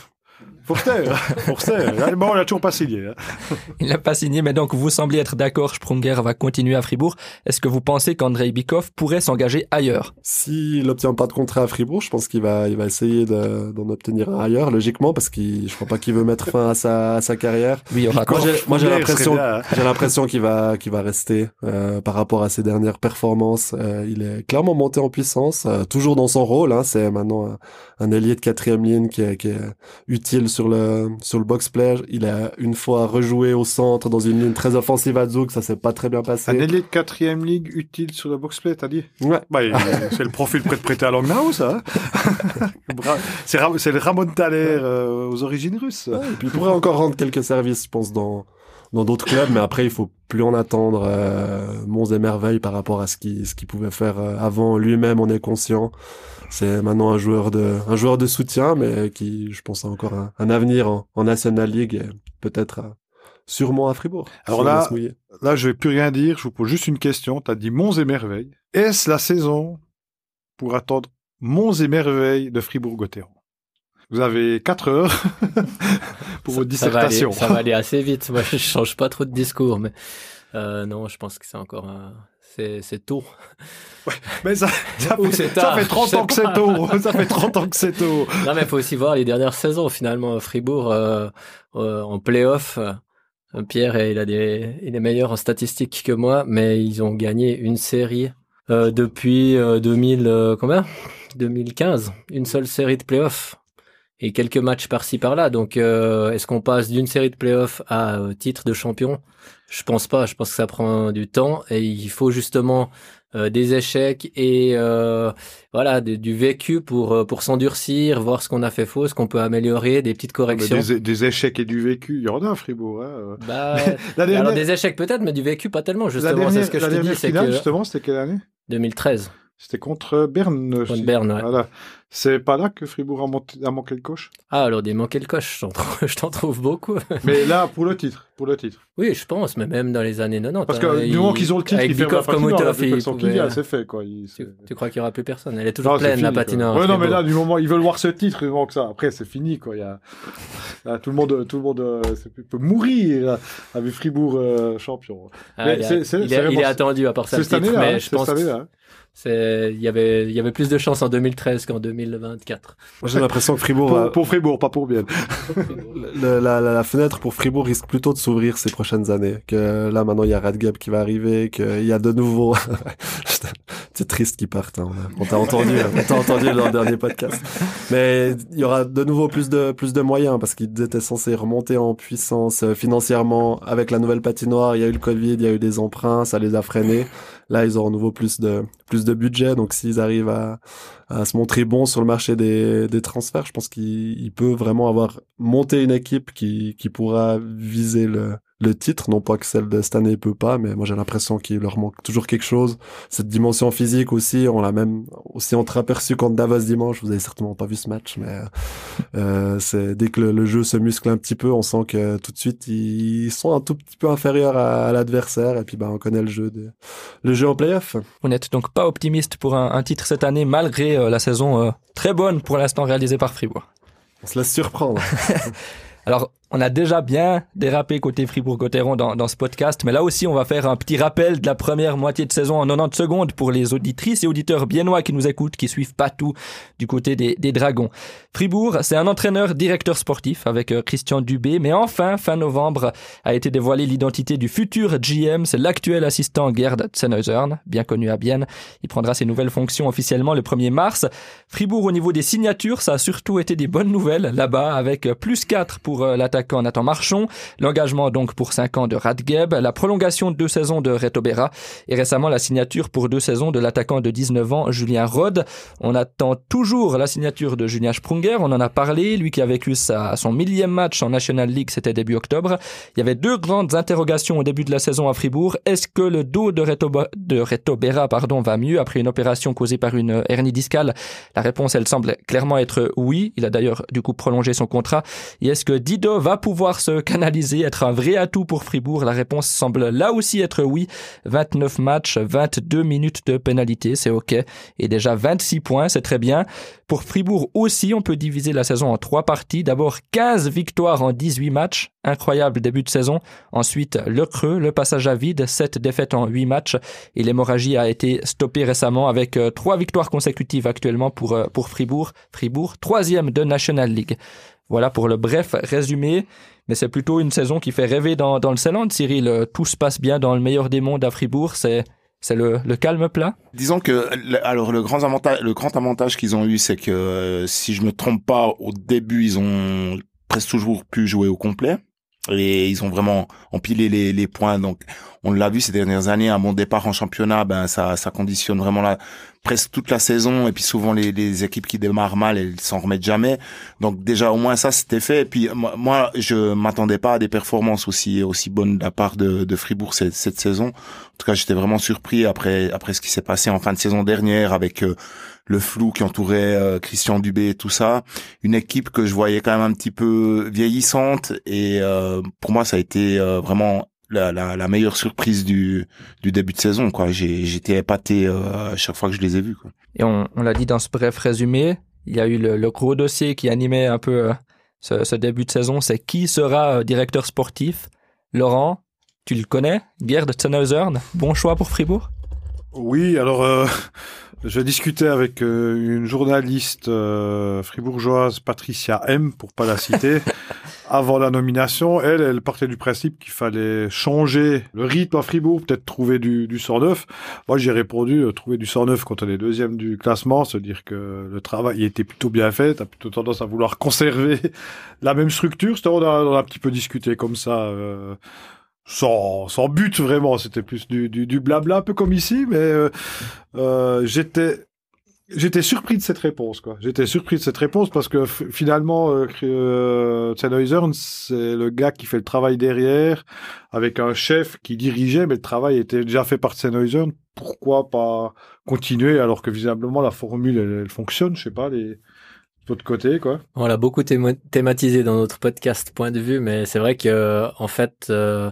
Forster Forster Bon, on n'a toujours pas signé. hein. Il n'a pas signé, mais donc vous semblez être d'accord, Sprunger va continuer à Fribourg. Est-ce que vous pensez qu'Andrei Bikov pourrait s'engager ailleurs? S'il n'obtient pas de contrat à Fribourg, je pense qu'il va, il va essayer de- d'en obtenir un ailleurs, logiquement, parce qu'il, je crois pas qu'il veut mettre fin à sa, à sa carrière. Aura Moi, j'ai, moi, j'ai Sprunger, l'impression, hein. j'ai l'impression qu'il va, qu'il va rester euh, par rapport à ses dernières performances. Euh, il est clairement monté en puissance, euh, toujours dans son rôle. Hein, c'est maintenant un, un ailier de quatrième ligne qui est, qui est utile sur le sur le box play. Il a une fois rejoué au centre dans une ligne très offensive à Zug, ça s'est pas très bien passé. Un ailier de quatrième ligue utile sur le box-play, t'as dit? Ouais. bah, C'est le profil prêt de prêter à Langnau, ça. hein. C'est Ra- le Ramon Thaler euh, aux origines russes. Et puis il pourrait encore rendre quelques services, je pense, dans dans d'autres clubs, mais après il faut plus en attendre euh, monts et merveilles par rapport à ce qu'il ce qu'il pouvait faire euh, avant. Lui-même, on est conscient. C'est maintenant un joueur de un joueur de soutien, mais qui, je pense, a encore un, un avenir en, en National League, et peut-être euh, sûrement à Fribourg. Alors si on là- va se mouiller. Là, je vais plus rien dire. Je vous pose juste une question. T'as dit Monts et Merveilles. Est-ce la saison pour attendre Monts et Merveilles de Fribourg-Gotteron? Vous avez 4 heures pour votre Ça va, aller, dissertation. ça va aller assez vite. Moi, je change pas trop de discours, mais euh, non, je pense que c'est encore un- c'est c'est Mais ça, ça, fait, c'est ça tard, fait je 30 sais ans que c'est tôt. Ça fait 30 ans que c'est tôt. Non, mais il faut aussi voir les dernières saisons. Finalement, Fribourg euh, euh, en playoff, euh, Pierre, il a des, il est meilleur en statistiques que moi, mais ils ont gagné une série depuis euh, 2000, euh, combien? 2015, une seule série de playoffs et quelques matchs par-ci par-là. Donc, euh, est-ce qu'on passe d'une série de playoffs à euh, titre de champion? Je pense pas. Je pense que ça prend du temps et il faut justement euh, des échecs et euh, voilà de- du vécu pour euh, pour s'endurcir, voir ce qu'on a fait faux, ce qu'on peut améliorer, des petites Mais corrections. des, des échecs et du vécu, il y en a à Fribourg. Hein. Bah, La dernière, alors des échecs peut-être, mais du vécu pas tellement. Justement, c'est ce que je te dis, finale, que justement, c'était quelle année? 2013 C'était contre Berne. contre aussi. Berne. ouais. Voilà. C'est pas là que Fribourg a, monté- a manqué le coche? Ah alors des manqué le coche, je t'en trouve, beaucoup. Mais là, pour le titre, pour le titre. Oui, je pense, mais même dans les années 90. Parce que hein, du moment qu'ils ont le titre, avec ils Bikov comme pouvaient- vient, c'est fait, quoi. Tu, c'est- tu crois qu'il y aura plus personne Elle est toujours Non, c'est pleine la fini, patinoire. Ouais, non, mais là, du moment, ils veulent voir ce titre, il manque ça. Après, c'est fini, quoi. Il y a, là, tout le monde, tout le monde, euh, c'est- peut mourir là, avec Fribourg euh, champion. Ah, mais il, est, c'est- c'est- il c'est est- il est attendu à part ça C'est le cette année-là, il y avait il y avait plus de chances en 2013 qu'en 2024. Moi, j'ai l'impression que Fribourg, Pour, pour Fribourg, pas pour Bienne. le- la, la- la fenêtre pour Fribourg risque plutôt de s'ouvrir ces prochaines années. Que là, maintenant, il y a Radgeb qui va arriver, qu'il y a de nouveau. C'est triste qu'ils partent. hein. On t'a entendu, hein. on t'a entendu dans le dernier podcast. Mais il y aura de nouveau plus de plus de moyens parce qu'ils étaient censés remonter en puissance euh, financièrement avec la nouvelle patinoire. Il y a eu le Covid, il y a eu des emprunts, ça les a freinés. Là, ils auront nouveau plus de plus de budget. Donc, s'ils arrivent à à se montrer bons sur le marché des, des transferts, je pense qu'il il peut vraiment avoir monté une équipe qui, qui pourra viser le, le titre. Non pas que celle de cette année peut pas, mais moi j'ai l'impression qu'il leur manque toujours quelque chose. Cette dimension physique aussi, on l'a même aussi entreaperçu contre Davos dimanche. Vous avez certainement pas vu ce match, mais euh, c'est dès que le, le jeu se muscle un petit peu, on sent que tout de suite ils sont un tout petit peu inférieurs à, à l'adversaire. Et puis ben on connaît le jeu de, le jeu en playoff. Vous n'êtes donc pas optimiste pour un, un titre cette année, malgré euh, la saison euh, très bonne pour l'instant réalisée par Fribourg. On se laisse surprendre. Alors, on a déjà bien dérapé côté Fribourg-Gotteron dans, ce podcast, mais là aussi, on va faire un petit rappel de la première moitié de saison en 90 secondes pour les auditrices et auditeurs biennois qui nous écoutent, qui suivent pas tout du côté des, Dragons. Fribourg, c'est un entraîneur directeur sportif avec euh, Christian Dubé, mais enfin, fin novembre, a été dévoilée l'identité du futur GM, c'est l'actuel assistant Gerd Zenhäusern, bien connu à Bienne. Il prendra ses nouvelles fonctions officiellement le 1er mars. Fribourg, au niveau des signatures, ça a surtout été des bonnes nouvelles là-bas, avec euh, plus 4 pour euh, l'attaquant Nathan Marchon, l'engagement donc pour 5 ans de Radgeb, la prolongation de deux saisons de Reto Berra et récemment la signature pour deux saisons de l'attaquant de 19 ans Julien Rode. On attend toujours la signature de Julien Sprunger, on en a parlé, lui qui a vécu sa, son millième match en National League, c'était début octobre. Il y avait deux grandes interrogations au début de la saison à Fribourg. Est-ce que le dos de Reto, de Reto Berra pardon, va mieux après une opération causée par une hernie discale? La réponse, elle semble clairement être oui. Il a d'ailleurs du coup prolongé son contrat. Et est-ce que Dido va pouvoir se canaliser, être un vrai atout pour Fribourg La réponse semble là aussi être oui. 29 matchs, 22 minutes de pénalité, c'est ok. Et déjà 26 points, c'est très bien. Pour Fribourg aussi, on peut diviser la saison en trois parties. D'abord 15 victoires en 18 matchs, incroyable début de saison. Ensuite le creux, le passage à vide, 7 défaites en 8 matchs. Et l'hémorragie a été stoppée récemment avec euh, trois victoires consécutives actuellement pour, euh, pour Fribourg. Fribourg, troisième de National League. Voilà pour le bref résumé. Mais c'est plutôt une saison qui fait rêver dans, dans le Ceyland, Cyril. Tout se passe bien dans le meilleur des mondes à Fribourg. C'est c'est le, le, calme plat Disons que alors le grand avantage le grand avantage qu'ils ont eu c'est que euh, si je me trompe pas au début ils ont presque toujours pu jouer au complet et ils ont vraiment empilé les, les points. Donc, on l'a vu ces dernières années, à mon départ en championnat, ben ça, ça conditionne vraiment la, presque toute la saison. Et puis souvent les, les équipes qui démarrent mal, elles s'en remettent jamais. Donc déjà au moins ça c'était fait. Et puis moi, je m'attendais pas à des performances aussi aussi bonnes de la part de, de Fribourg cette, cette saison. En tout cas, j'étais vraiment surpris après après ce qui s'est passé en fin de saison dernière avec euh, le flou qui entourait euh, Christian Dubé et tout ça. Une équipe que je voyais quand même un petit peu vieillissante et euh, pour moi ça a été euh, vraiment la, la, la, meilleure surprise du, du début de saison. quoi. J'étais épaté à chaque fois que je les ai vus. Quoi. Et on, on l'a dit dans ce bref résumé, il y a eu le, le gros dossier qui animait un peu ce, ce, début de saison, c'est qui sera directeur sportif? Laurent, tu le connais, Gerd Tannhäusern, bon choix pour Fribourg? Oui, alors je discutais avec euh, une journaliste euh, fribourgeoise, Patricia M, pour pas la citer, avant la nomination. Elle, elle partait du principe qu'il fallait changer le rythme à Fribourg, peut-être trouver du, du neuf. Moi, j'ai répondu, euh, trouver du neuf quand on est deuxième du classement, se dire que le travail était plutôt bien fait. T'as plutôt tendance à vouloir conserver la même structure. On a, on a un petit peu discuté comme ça. Euh, sans, sans but vraiment, c'était plus du, du, du, blabla, un peu comme ici, mais euh, euh, j'étais j'étais surpris de cette réponse quoi. J'étais surpris de cette réponse parce que finalement euh, euh c'est le gars qui fait le travail derrière avec un chef qui dirigeait mais le travail était déjà fait par Sennheiser. Pourquoi pas continuer alors que visiblement la formule elle, elle fonctionne, je sais pas les de côté, quoi. On l'a beaucoup thématisé dans notre podcast Point de vue, mais c'est vrai que en fait, euh,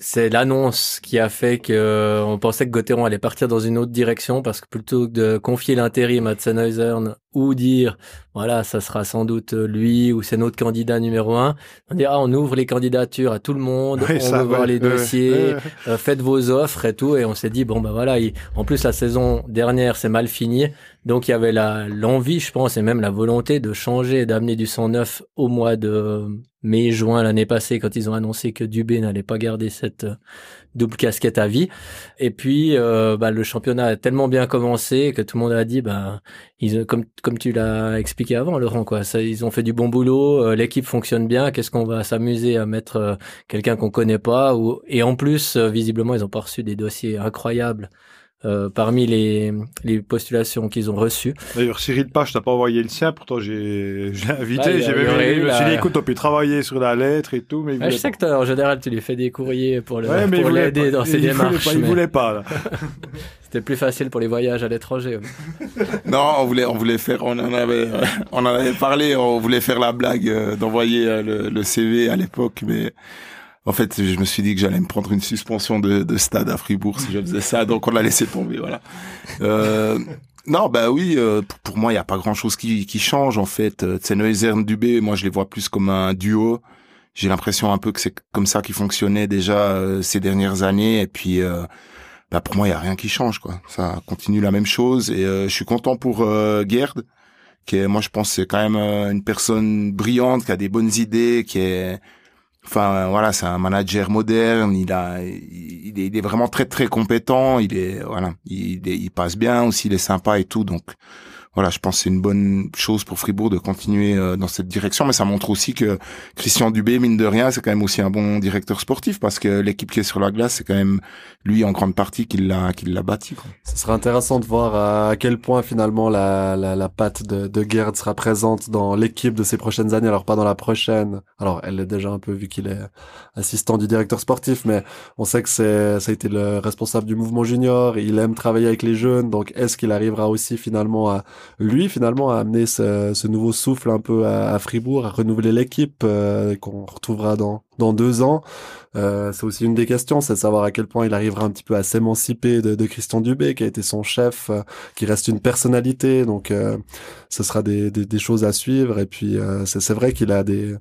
c'est l'annonce qui a fait que euh, on pensait que Gauthieron allait partir dans une autre direction parce que plutôt que de confier l'intérim à Sennheiser ou dire voilà ça sera sans doute lui ou c'est notre candidat numéro un on dira ah, on ouvre les candidatures à tout le monde on veut voir les dossiers euh, faites vos offres et tout. Et on s'est dit bon ben voilà en plus la saison dernière c'est mal fini donc il y avait l'envie je pense et même la volonté de changer d'amener du sang neuf au mois de mai juin l'année passée quand ils ont annoncé que Dubé n'allait pas garder cette euh, double casquette à vie. Et puis euh, bah, le championnat a tellement bien commencé que tout le monde a dit bah ils comme comme tu l'as expliqué avant Laurent quoi ça, ils ont fait du bon boulot euh, l'équipe fonctionne bien qu'est-ce qu'on va s'amuser à mettre quelqu'un qu'on connaît pas et en plus visiblement ils ont pas reçu des dossiers incroyables euh, parmi les, les postulations qu'ils ont reçues. D'ailleurs, Cyril Page t'as pas envoyé le sien, pourtant j'ai invité, bah, j'ai même dit, la... écoute, on peut travailler sur la lettre et tout, mais il bah, Je sais que en général, tu lui fais des courriers pour le ouais, pour l'aider dans ses démarches. Voulait pas, Il voulait pas. C'était plus facile pour les voyages à l'étranger. non, on voulait, on voulait faire, on en avait, on en avait parlé, on voulait faire la blague euh, d'envoyer euh, le, le CV à l'époque, mais en fait, je me suis dit que j'allais me prendre une suspension de, de, stade à Fribourg si je faisais ça, donc on l'a laissé tomber, voilà. Euh, non, bah oui, euh, pour, moi, il n'y a pas grand-chose qui, qui change, en fait. Euh, Dubé, moi, je les vois plus comme un duo. J'ai l'impression un peu que c'est comme ça qui fonctionnait déjà euh, ces dernières années, et puis... bah pour moi, il y a rien qui change, quoi. Ça continue la même chose, et je suis content pour Gerd, qui est, moi, je pense, c'est quand même une personne brillante, qui a des bonnes idées, qui est Enfin voilà, c'est un manager moderne. Il a, il est, vraiment très très compétent. Il est voilà, il, il passe bien aussi, il est sympa et tout. Donc voilà, je pense que c'est une bonne chose pour Fribourg de continuer euh, dans cette direction, mais ça montre aussi que Christian Dubé, mine de rien, c'est quand même aussi un bon directeur sportif parce que l'équipe qui est sur la glace, c'est quand même lui en grande partie qui l'a qui l'a bâti. Quoi. Ce sera intéressant de voir à quel point finalement la la, la patte de, de Gerd sera présente dans l'équipe de ces prochaines années, alors pas dans la prochaine. Alors elle l'est déjà un peu vu qu'il est assistant du directeur sportif, mais on sait que c'est ça a été le responsable du mouvement junior. Il aime travailler avec les jeunes, donc est-ce qu'il arrivera aussi finalement à lui finalement a amené ce, ce nouveau souffle un peu à, à Fribourg, à renouveler l'équipe euh, qu'on retrouvera dans dans deux ans. Euh, c'est aussi une des questions, c'est de savoir à quel point il arrivera un petit peu à s'émanciper de, de, Christian Dubé, qui a été son chef, euh, qui reste une personnalité. Donc, euh, ce sera des, des, des, choses à suivre. Et puis, euh, c'est vrai qu'il a des,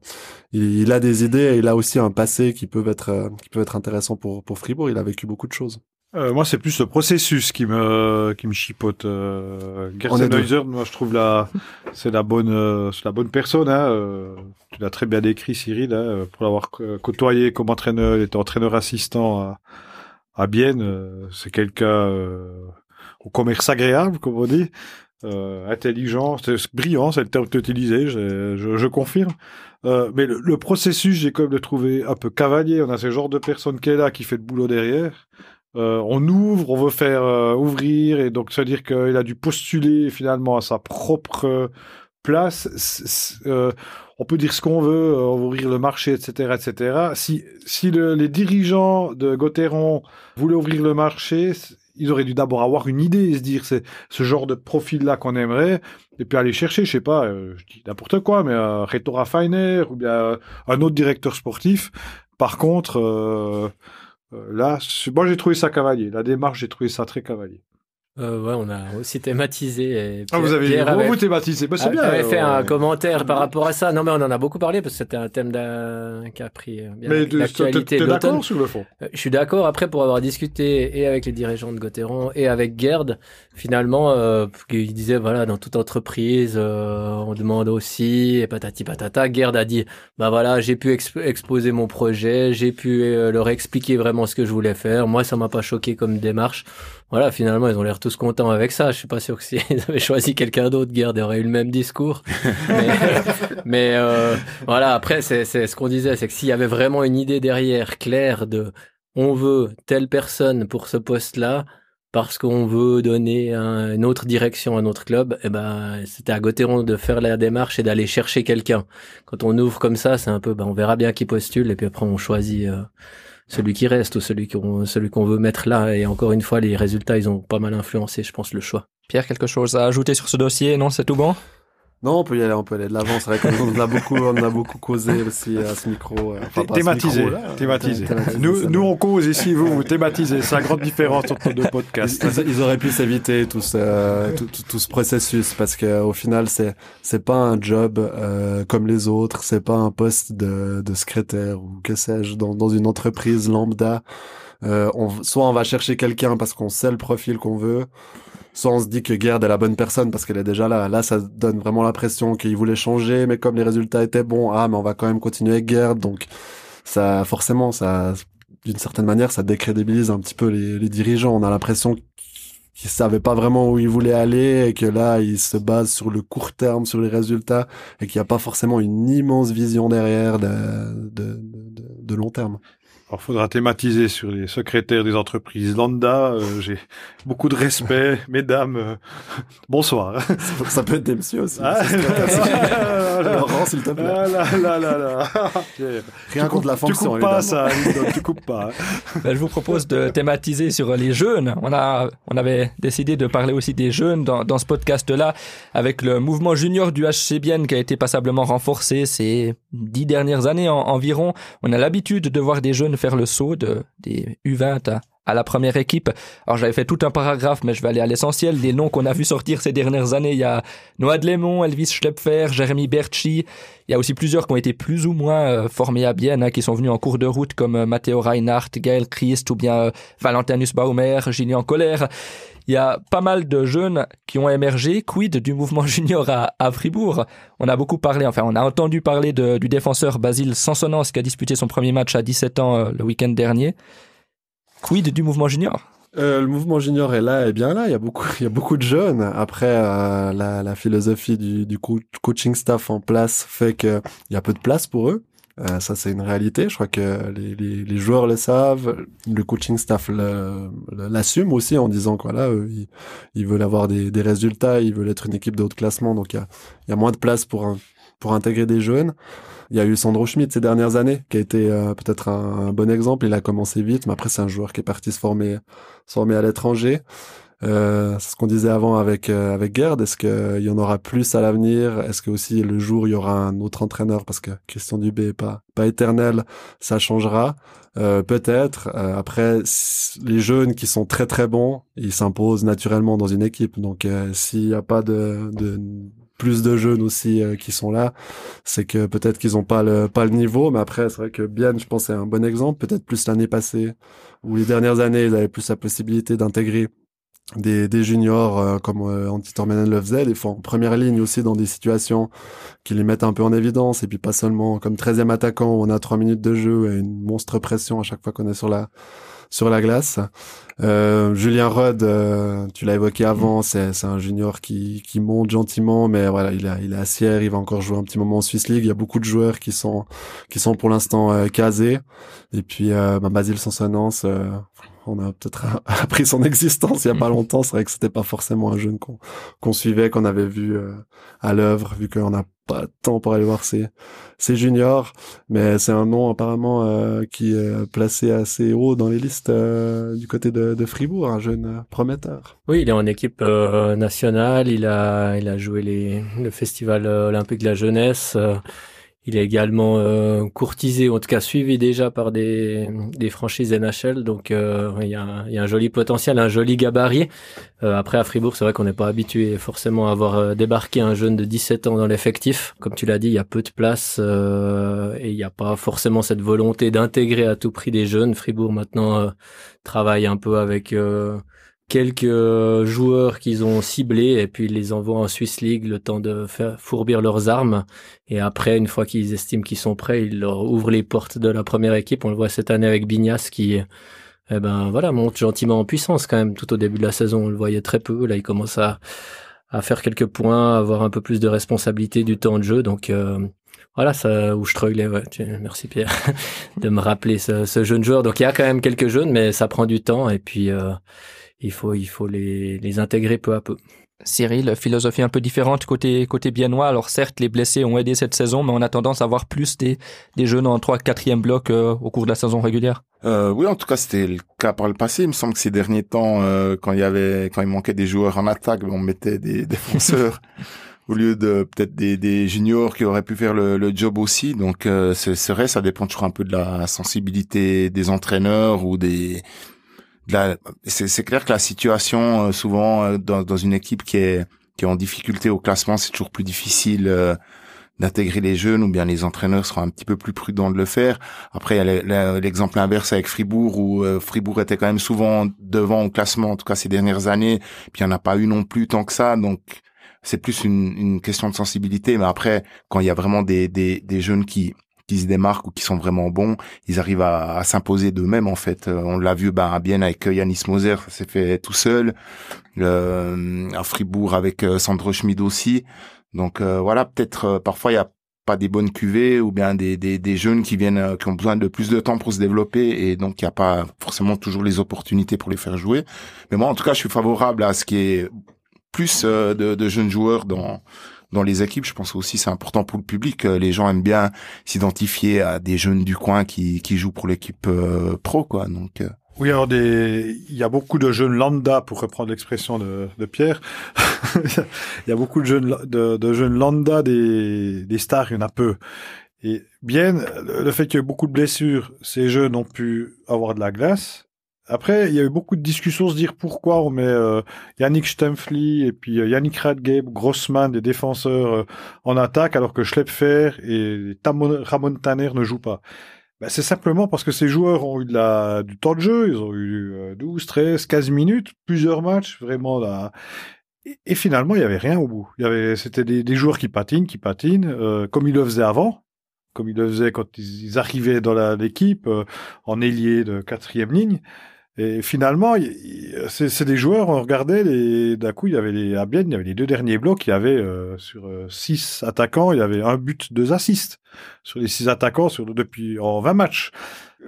il, a des idées et il a aussi un passé qui peut être, qui peut être intéressant pour pour Fribourg. Il a vécu beaucoup de choses. Euh, moi, c'est plus le processus qui me qui me chipote. Euh, moi, je trouve la c'est la bonne euh, c'est la bonne personne. Hein, euh, tu l'as très bien décrit, Cyril, hein, pour l'avoir côtoyé comme entraîneur, il était entraîneur assistant à, à Bienne. C'est quelqu'un au commerce agréable, comme on dit, intelligent, c'est brillant, c'est le terme que tu utilisais, je, je, je confirme. mais le, le processus, j'ai quand même le trouvé un peu cavalier. On a ce genre de personne qui est là, qui fait le boulot derrière. Euh, on ouvre, on veut faire euh, ouvrir, et donc ça veut dire qu'il a dû postuler finalement à sa propre place. C est, euh, on peut dire ce qu'on veut, veut ouvrir le marché, etc., etc. Si, si le, les dirigeants de Gauthieron voulaient ouvrir le marché, ils auraient dû d'abord avoir une idée et se dire c'est ce genre de profil-là qu'on aimerait, et puis aller chercher, je sais pas, euh, je dis n'importe quoi, mais euh, Retora Feiner ou bien euh, un autre directeur sportif. Par contre, euh, là, moi j'ai trouvé ça cavalier. La démarche, j'ai trouvé ça très cavalier. Euh, ouais, on a aussi thématisé. Et ah, vous avez Pierre avait, vous thématisé, bah, c'est bien. avait fait un ouais. commentaire par rapport à ça. Non, mais on en a beaucoup parlé parce que c'était un thème qui a pris euh, bien mais l'actualité. Tu es d'accord sur le fond? Euh, Je suis d'accord. Après, pour avoir discuté et avec les dirigeants de Gauthieron et avec Gerd, finalement, euh, il disait voilà, dans toute entreprise, euh, on demande aussi et patati patata. Gerd a dit bah voilà, j'ai pu exp exposer mon projet, j'ai pu euh, leur expliquer vraiment ce que je voulais faire. Moi, ça m'a pas choqué comme démarche voilà, finalement, ils ont l'air tous contents avec ça. Je suis pas sûr que s'ils avaient choisi quelqu'un d'autre, Gerd aurait eu le même discours. mais mais euh, voilà, après, c'est ce qu'on disait, c'est que s'il y avait vraiment une idée derrière, claire, de on veut telle personne pour ce poste-là, parce qu'on veut donner un, une autre direction à notre club, eh ben, c'était à Gauthieron de faire la démarche et d'aller chercher quelqu'un. Quand on ouvre comme ça, c'est un peu, ben, on verra bien qui postule et puis après on choisit euh, celui qui reste ou celui qu'on celui qu'on veut mettre là. Et encore une fois, les résultats, ils ont pas mal influencé, je pense, le choix. Pierre, quelque chose à ajouter sur ce dossier? Non, c'est tout bon? Non, on peut y aller, on peut aller de l'avant. C'est vrai qu'on a beaucoup, on a beaucoup causé aussi à ce micro. Enfin, thématisé, micro, là, thématisé. thématisé. Nous, nous, on cause ici, vous, vous thématisez. C'est la grande différence entre nos deux podcasts. Ils, ils auraient pu s'éviter tout ce, tout, tout, tout, ce processus parce que au final, c'est, c'est pas un job euh, comme les autres. C'est pas un poste de, de secrétaire ou que sais-je dans, dans une entreprise lambda. Euh, on, soit on va chercher quelqu'un parce qu'on sait le profil qu'on veut soit on se dit que Gerd est la bonne personne parce qu'elle est déjà là. Là, ça donne vraiment l'impression qu'il voulait changer, mais comme les résultats étaient bons, ah, mais on va quand même continuer avec Gerd. Donc, ça, forcément, ça, d'une certaine manière, ça décrédibilise un petit peu les, dirigeants. On a l'impression qu'ils savaient pas vraiment où ils voulaient aller et que là, ils se basent sur le court terme, sur les résultats et qu'il n'y a pas forcément une immense vision derrière de, de, de, de long terme. Alors, faudra thématiser sur les secrétaires des entreprises lambda. Euh, J'ai beaucoup de respect, mesdames. Euh, bonsoir. Ça peut être des messieurs aussi. Ah, Laurent, s'il te plaît. Ah, là, là, là, là. Rien tu contre la fonction. Tu coupes pas ça, donc, tu coupes pas. Ben, je vous propose de thématiser sur les jeunes. On a, on avait décidé de parler aussi des jeunes dans, dans ce podcast-là, avec le mouvement junior du HC Bienne qui a été passablement renforcé ces dix dernières années en, environ. On a l'habitude de voir des jeunes faire le saut de, des U20 à, à la première équipe. Alors j'avais fait tout un paragraphe, mais je vais aller à l'essentiel. Des noms qu'on a vu sortir ces dernières années, il y a Noah Lemont, Elvis Schlepfer, Jérémy Berchi. Il y a aussi plusieurs qui ont été plus ou moins euh, formés à Bienne, hein, qui sont venus en cours de route, comme euh, Matteo Reinhardt, Gaël Christ ou bien euh, Valentinus Baumer, Julien Colère. Il y a pas mal de jeunes qui ont émergé. Quid du mouvement junior à, Fribourg? On a beaucoup parlé, enfin on a entendu parler du défenseur Basile Sansonance qui a disputé son premier match à 17 ans le week-end dernier. Quid du mouvement junior? Euh, le mouvement junior est là, et bien là. Il y a beaucoup, il y a beaucoup de jeunes. Après, euh, la, philosophie du, coaching staff en place fait qu'il y a peu de place pour eux. Euh, ça, c'est une réalité. Je crois que les, joueurs le savent. Le coaching staff l'assume aussi en disant que voilà, ils, veulent avoir des, résultats, ils veulent être une équipe de haut classement. Donc, il y a, y a moins de place pour, pour intégrer des jeunes. Il y a eu Sandro Schmidt ces dernières années, qui a été euh, peut-être un, bon exemple. Il a commencé vite, mais après c'est un joueur qui est parti se former, se former à l'étranger. Euh, c'est ce qu'on disait avant avec euh, avec Gerd. Est-ce qu'il y en aura plus à l'avenir? Est-ce que aussi le jour il y aura un autre entraîneur? Parce que Christian Dubé est pas pas éternel, ça changera euh, peut-être. Euh, après, les jeunes qui sont très très bons, ils s'imposent naturellement dans une équipe. Donc s'il n'y a pas de, de plus de jeunes aussi euh, qui sont là, c'est que peut-être qu'ils ont pas le niveau, mais après c'est vrai que Bien, je pense, c'est un bon exemple. Peut-être plus l'année passée ou les dernières années, ils avaient plus la possibilité d'intégrer des, juniors euh, comme euh, Antti le faisait, des fois en première ligne aussi dans des situations qui les mettent un peu en évidence. Et puis pas seulement comme 13e attaquant où on a trois minutes de jeu et une monstre pression à chaque fois qu'on est sur la sur la glace. Euh, Julien Rudd, euh, tu l'as évoqué avant, c'est un junior qui, qui monte gentiment, mais voilà, il, a, il est à Sierre, il va encore jouer un petit moment en Swiss League. Il y a beaucoup de joueurs qui sont qui sont pour l'instant euh, casés. Et puis euh, bah, Basile Sansonance, euh, on a peut-être appris son existence il y a pas longtemps. C'est vrai que c'était pas forcément un jeune qu'on qu'on suivait, qu'on avait vu à l'œuvre, vu qu'on a pas de temps pour aller voir ses, ses juniors, mais c'est un nom apparemment euh, qui est placé assez haut dans les listes euh, du côté de, de, Fribourg, un jeune prometteur. Oui, il est en équipe euh, nationale, il a, il a joué les, le festival olympique de la jeunesse. Il est également euh, courtisé, en tout cas suivi déjà par des, des franchises NHL. Donc euh, il, y a, il, y a, un joli potentiel, un joli gabarit. Euh, après à Fribourg, c'est vrai qu'on n'est pas habitué forcément à avoir débarqué un jeune de 17 ans dans l'effectif. Comme tu l'as dit, il y a peu de place et il n'y a pas forcément cette volonté d'intégrer à tout prix des jeunes. Fribourg maintenant travaille un peu avec quelques euh, joueurs qu'ils ont ciblés et puis ils les envoient en Swiss League le temps de faire fourbir leurs armes. Et après une fois qu'ils estiment qu'ils sont prêts ils leur ouvrent les portes de la première équipe. On le voit cette année avec Bignas qui eh ben voilà monte gentiment en puissance quand même tout au début de la saison. On le voyait très peu. Là il commence à à faire quelques points avoir un peu plus de responsabilité du temps de jeu. Donc euh, voilà ça où je strugglais ouais. merci Pierre de me rappeler ce, ce, jeune joueur. Donc il y a quand même quelques jeunes mais ça prend du temps. Et puis euh, il faut, il faut les, les intégrer peu à peu. Cyril, philosophie un peu différente côté côté biennois. Alors certes, les blessés ont aidé cette saison, mais on a tendance à voir plus des, des jeunes en 3 4 bloc euh, au cours de la saison régulière. Euh, oui, en tout cas, c'était le cas par le passé. Il me semble que ces derniers temps, euh, quand il y avait quand il manquait des joueurs en attaque, on mettait des défenseurs au lieu de peut-être des, des, juniors qui auraient pu faire le, le job aussi. Donc, euh, c'est vrai, ça dépend toujours un peu de la sensibilité des entraîneurs ou des c'est clair que la situation euh, souvent euh, dans, une équipe qui est qui est en difficulté au classement, c'est toujours plus difficile euh, d'intégrer les jeunes ou bien les entraîneurs seront un petit peu plus prudents de le faire. Après, il y a l'exemple inverse avec Fribourg où Fribourg était quand même souvent devant au classement, en tout cas ces dernières années. Puis il n'y en a pas eu non plus tant que ça, donc c'est plus une, question de sensibilité. Mais après, quand il y a vraiment des, des jeunes qui qui se démarquent ou qui sont vraiment bons, ils arrivent à, à s'imposer d'eux-mêmes en fait. Euh, on l'a vu ben, bien avec euh, Yanis Moser, ça s'est fait tout seul. Euh, à Fribourg avec Sandro Schmid aussi. Donc voilà, peut-être parfois il y a pas des bonnes cuvées ou bien des, des, des jeunes qui viennent qui ont besoin de plus de temps pour se développer et donc il n'y a pas forcément toujours les opportunités pour les faire jouer. Mais moi en tout cas je suis favorable à ce qui est plus de, de jeunes joueurs dans dans les équipes, je pense aussi c'est important pour le public. Euh, les gens aiment bien s'identifier à des jeunes du coin qui, qui jouent pour l'équipe euh, pro, quoi. Donc euh. oui, alors des... il y a beaucoup de jeunes lambda, pour reprendre l'expression de, de Pierre. il y a beaucoup de jeunes, de, de jeunes lambda, des, des stars, il y en a peu. Et bien, le fait qu'il y ait beaucoup de blessures, ces jeunes ont pu avoir de la glace, après, il y a eu beaucoup de discussions se dire pourquoi on met euh, Yannick Stempfli et puis euh, Yannick Radgeb, Grossman, des défenseurs euh, en attaque, alors que Schlepfer et Ramon Tanner ne jouent pas. Ben, c'est simplement parce que ces joueurs ont eu de la, du temps de jeu, ils ont eu 12, 13, 15 minutes, plusieurs matchs, vraiment là. Et, finalement, il y avait rien au bout. C'était des, des, joueurs qui patinent, qui patinent, comme ils le faisaient avant, comme ils le faisaient quand ils, arrivaient dans l'équipe en ailier de quatrième ligne. Et finalement, c'est des joueurs, on regardait, d'un coup, il y avait les, à Bienne, il y avait les deux derniers blocs, il y avait euh, sur euh, six attaquants, il y avait un but, deux assists. Sur les six attaquants, sur, depuis en 20 matchs.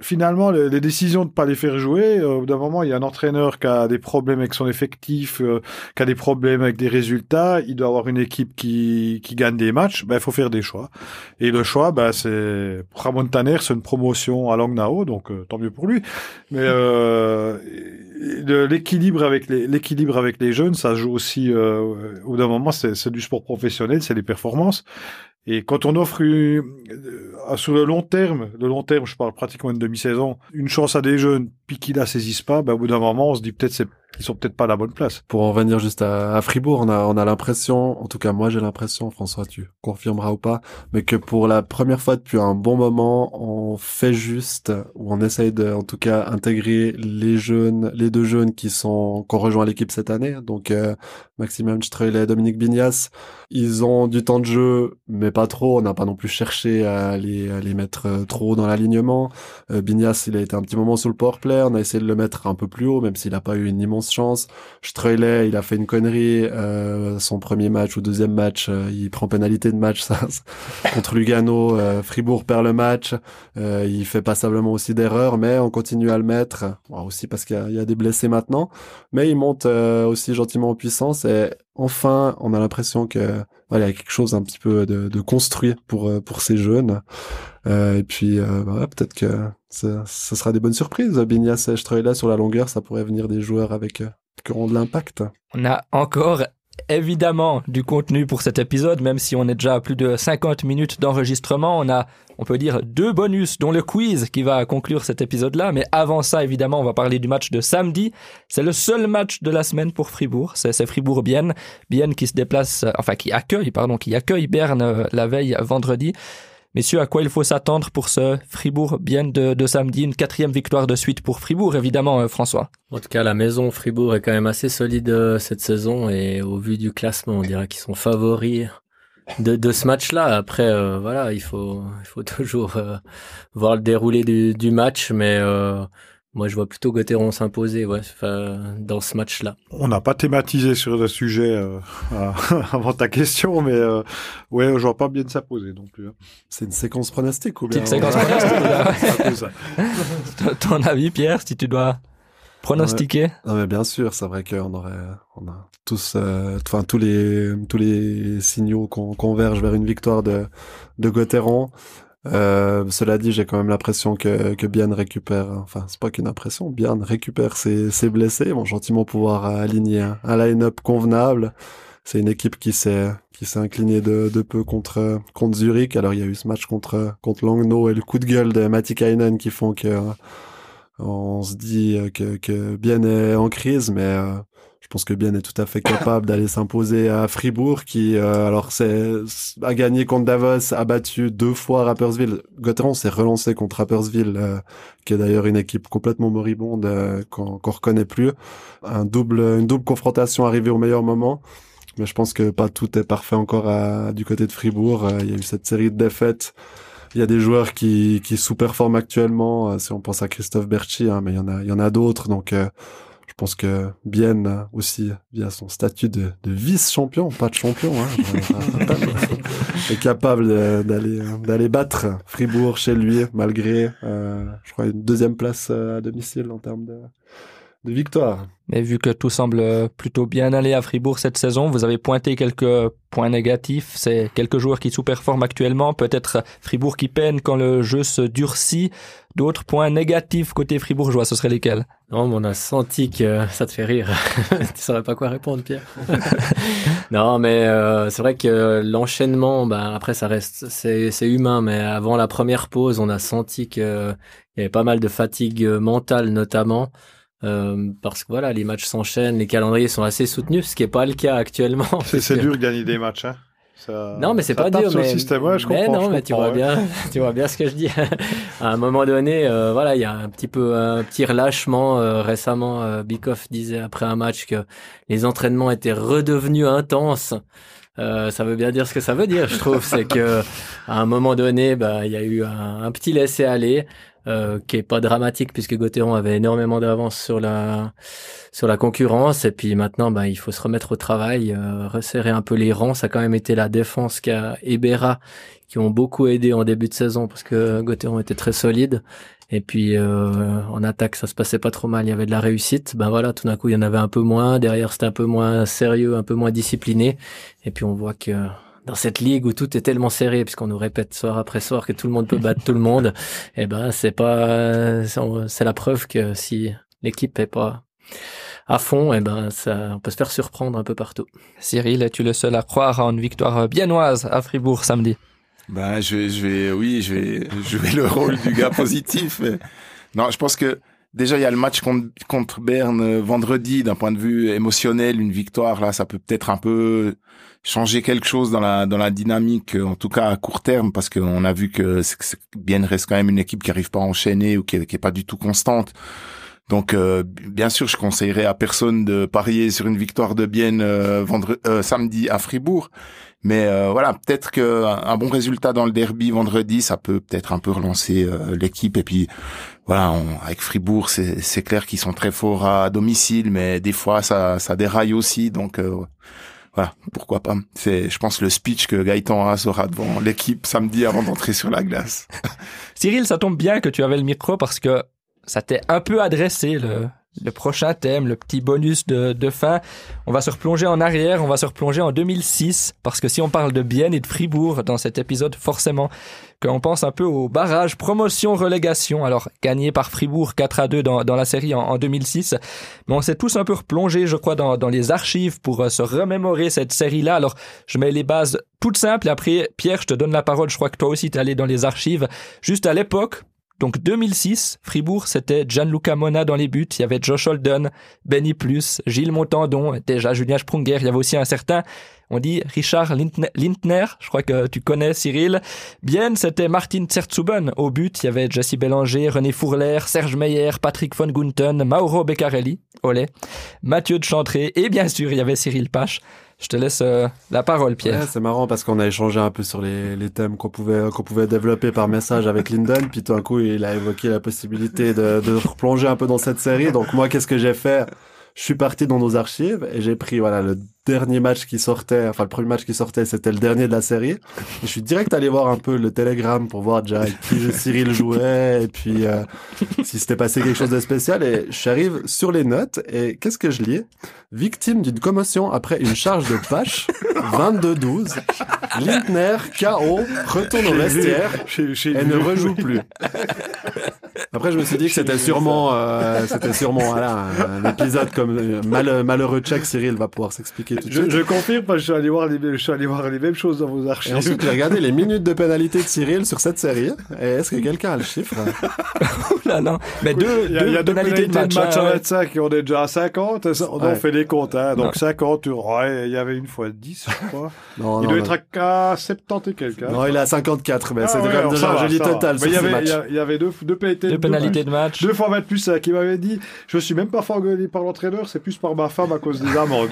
Finalement, les, les décisions de ne pas les faire jouer, euh, au bout d'un moment, il y a un entraîneur qui a des problèmes avec son effectif, euh, qui a des problèmes avec des résultats, il doit avoir une équipe qui, qui gagne des matchs, ben, il faut faire des choix. Et le choix, ben, c'est, pour Ramon Tanner, c'est une promotion à Langnau, donc euh, tant mieux pour lui. Mais euh, l'équilibre avec les l'équilibre avec les jeunes, ça joue aussi. Euh, au bout d'un moment, c'est du sport professionnel, c'est les performances. Et quand on offre une- euh, sur le long terme, le long terme, je parle pratiquement une demi-saison, une chance à des jeunes, puis qu'ils la saisissent pas, ben, au bout d'un moment, on se dit peut-être c'est- qu'ils sont peut-être pas à la bonne place. Pour en revenir juste à, à Fribourg, on a, on a l'impression, en tout cas moi j'ai l'impression, François tu confirmeras ou pas, mais que pour la première fois depuis un bon moment, on fait juste, ou on essaye de, en tout cas, intégrer les jeunes, les deux jeunes qui sont, qui ont rejoint l'équipe cette année, donc euh, Maximum et Dominique Bignas. Ils ont du temps de jeu, mais pas trop. On n'a pas non plus cherché à les, à les mettre euh, trop dans l'alignement. Euh, Bignas, il a été un petit moment sous le powerplay. On a essayé de le mettre un peu plus haut, même s'il n'a pas eu une immense chance. Streulet, il a fait une connerie. Euh, son premier match ou deuxième match, il prend pénalité de match ça, contre Lugano. Fribourg perd le match. Il fait passablement aussi d'erreurs, mais on continue à le mettre. Aussi parce qu'il y, y a des blessés maintenant. Mais il monte aussi gentiment en puissance. Et enfin, on a l'impression que voilà, il y a quelque chose un petit peu de, de construit pour euh, pour ces jeunes. Euh, et puis, euh, bah peut-être que ça, ça sera des bonnes surprises. Bignas et Streulet sur la longueur, ça pourrait venir des joueurs avec euh, qui auront de l'impact. On a encore évidemment du contenu pour cet épisode, même si on est déjà à plus de 50 minutes d'enregistrement. On a, on peut dire, deux bonus, dont le quiz qui va conclure cet épisode-là. Mais avant ça, évidemment, on va parler du match de samedi. C'est le seul match de la semaine pour Fribourg. C'est Fribourg-Bienne. Bienne qui se déplace, euh, enfin qui accueille, pardon, qui accueille Berne euh, la veille vendredi. Messieurs, à quoi il faut s'attendre pour ce Fribourg-Bienne de, de samedi? Une quatrième victoire de suite pour Fribourg, évidemment, euh, François. En tout cas, la maison Fribourg est quand même assez solide euh, cette saison et au vu du classement, on dirait qu'ils sont favoris de, ce match-là. Après, euh, voilà, il faut, il faut toujours voir le déroulé du, du match, mais euh, moi, je vois plutôt Gauthieron s'imposer ouais, dans ce match-là. On n'a pas thématisé sur le sujet euh, avant ta question, mais euh, ouais, je vois pas bien de s'imposer non plus. hein. C'est une séquence pronostique ou bien Petite séquence pronostique, là. C'est un peu ça. Ton- Ton avis, Pierre, si tu dois pronostiquer? Non mais bien sûr, c'est vrai qu'on aurait, on a tous, euh, enfin tous les tous les signaux qu'on convergent vers une victoire de de Gauthieron. Euh, cela dit, j'ai quand même l'impression que que Bian récupère, enfin c'est pas qu'une impression, Bian récupère ses ses blessés, vont gentiment pouvoir aligner un, line-up convenable. C'est une équipe qui s'est qui s'est inclinée de, de peu contre contre Zurich. Alors il y a eu ce match contre contre Langnau et le coup de gueule de Matikainen qui font que euh, on se dit euh, que, que Bien est en crise, mais euh, pense que Bien est tout à fait capable d'aller s'imposer à Fribourg, qui euh, alors c'est a gagné contre Davos, a battu deux fois Rapperswil. Gauthieron s'est relancé contre Rapperswil, euh, qui est d'ailleurs une équipe complètement moribonde euh, qu'on qu'on reconnaît plus. Un double, une double confrontation arrivée au meilleur moment. Mais je pense que pas tout est parfait encore à- du côté de Fribourg. Euh, Il y a eu cette série de défaites. Il y a des joueurs qui, qui sous-performent actuellement, euh, si on pense à Christophe Berchi, hein, mais il y en a, il y en a d'autres. Donc, euh, je pense que Bienne euh, aussi, via son statut de, de vice-champion, pas de champion, hein, je est capable d'aller d'aller battre Fribourg chez lui, malgré, euh, je crois, une deuxième place euh, à domicile en termes de, de victoire. Mais vu que tout semble plutôt bien aller à Fribourg cette saison, vous avez pointé quelques points négatifs. C'est quelques joueurs qui sous-performent actuellement. Peut-être Fribourg qui peine quand le jeu se durcit. D'autres points négatifs côté fribourgeois, ce seraient lesquels? Non, mais on a senti que ça te fait rire. tu saurais pas quoi répondre, Pierre. non, mais euh, c'est vrai que l'enchaînement, ben après ça reste, c'est c'est humain, mais avant la première pause, on a senti que il y avait pas mal de fatigue mentale notamment. Euh, parce que voilà, les matchs s'enchaînent, les calendriers sont assez soutenus, ce qui est pas le cas actuellement. C'est dur de gagner des matchs. Hein. Ça- non, mais c'est pas dur. Mais, système. Ouais, je mais comprends, non, je mais tu vois ouais. bien, tu vois bien ce que je dis. à un moment donné, euh, voilà, il y a un petit peu un petit relâchement. euh, récemment, euh, Bikoff disait après un match que les entraînements étaient redevenus intenses. Euh, ça veut bien dire ce que ça veut dire, je trouve. C'est que à un moment donné, bah, il y a eu un, un petit laisser aller. Euh, qui est pas dramatique puisque Gauthieron avait énormément d'avance sur la sur la concurrence et puis maintenant bah, il faut se remettre au travail, euh, resserrer un peu les rangs. Ça a quand même été la défense qui a Ebera qui ont beaucoup aidé en début de saison parce que Gauthieron était très solide et puis euh, en attaque ça se passait pas trop mal, il y avait de la réussite. Ben voilà, tout d'un coup il y en avait un peu moins. Derrière c'était un peu moins sérieux, un peu moins discipliné et puis on voit que dans cette ligue où tout est tellement serré, puisqu'on nous répète soir après soir que tout le monde peut battre tout le monde, eh ben c'est pas, c'est la preuve que si l'équipe est pas à fond, eh ben ça, on peut se faire surprendre un peu partout. Cyril, es-tu le seul à croire en une victoire biennoise à Fribourg samedi? Ben je vais, je vais, oui, je vais jouer le rôle du gars positif. Mais... Non, je pense que Déjà, il y a le match contre, contre Berne vendredi. D'un point de vue émotionnel, une victoire là, ça peut peut-être un peu changer quelque chose dans la dans la dynamique, en tout cas à court terme, parce qu'on a vu que bien reste quand même une équipe qui arrive pas à enchaîner ou qui est, pas du tout constante. Donc, euh, bien sûr, je conseillerais à personne de parier sur une victoire de Bienne euh, vendredi, euh, samedi à Fribourg. Mais euh, voilà, peut-être que un bon résultat dans le derby vendredi, ça peut peut-être un peu relancer l'équipe. Et puis, voilà, avec Fribourg, c'est clair qu'ils sont très forts à domicile, mais des fois, ça, ça déraille aussi. Donc, voilà, pourquoi pas. C'est, je pense, le speech que Gaëtan Haas aura devant l'équipe samedi avant d'entrer sur la glace. Cyril, ça tombe bien que tu avais le micro parce que ça t'est un peu adressé le, le prochain thème, le petit bonus de, de, fin. On va se replonger en arrière, on va se replonger en 2006, parce que si on parle de Bienne et de Fribourg dans cet épisode, forcément, qu'on pense un peu au barrage promotion-relégation, alors gagné par Fribourg 4 à 2 dans, dans la série en, en, 2006, mais on s'est tous un peu replongé, je crois, dans, dans les archives pour euh, se remémorer cette série-là. Alors, je mets les bases toutes simples, et après, Pierre, je te donne la parole, je crois que toi aussi, t'es allé dans les archives. Juste à l'époque, donc 2006, Fribourg, c'était Gianluca Mona dans les buts, il y avait Josh Holden, Benny Plus, Gilles Montandon, déjà Julien Sprunger, il y avait aussi un certain, on dit Richard Lindner, je crois que tu connais Cyril. Bien, c'était Martin Zerzuben au but, il y avait Jesse Bélanger, René Fourler, Serge Meyer, Patrick von Gunten, Mauro Beccarelli, olé, Mathieu de Chantré, et bien sûr, il y avait Cyril Pache. Je te laisse euh, la parole, Pierre. C'est marrant parce qu'on a échangé un peu sur les, thèmes qu'on pouvait développer par message avec Linden. Puis tout d'un coup, il a évoqué la possibilité de, de replonger un peu dans cette série. Donc moi, qu'est-ce que j'ai fait? Je suis parti dans nos archives et j'ai pris voilà le dernier match qui sortait, enfin le premier match qui sortait, c'était le dernier de la série. Et je suis direct allé voir un peu le télégramme pour voir déjà avec qui Cyril jouait et puis euh, si c'était passé quelque chose de spécial. Et j'arrive sur les notes et qu'est-ce que je lis? Victime d'une commotion après une charge de Pache, 22-12. Lindner, KO, retourne au vestiaire et ne rejoue plus. Après, je me suis dit que c'était sûrement, euh, c'était sûrement voilà, un, épisode comme euh, mal, malheureux tchèque. Cyril va pouvoir s'expliquer tout de je, suite. Je confirme parce que je suis allé voir les, je suis allé voir les mêmes choses dans vos archives. Et ensuite, j'ai regardé les minutes de pénalité de Cyril sur cette série. Et est-ce que quelqu'un a le chiffre? Là, non. Mais deux, il y a, deux, y a deux pénalités de match. match hein, à ouais. 25 et on est déjà à 50. On Ouais. fait les comptes. Hein. Donc Non. 50, tu- ouais, il y avait une fois 10, je crois. Non, il non, doit non. être à 70 et quelques. hein. Non, il est à 54, mais Ah c'est ouais, quand même alors déjà ça un joli total il y avait, deux pénalités Deux pénalités de match. Deux fois 20 plus ça, qui m'avait dit je suis même pas engueuler par l'entraîneur, c'est plus par ma femme à cause des amendes.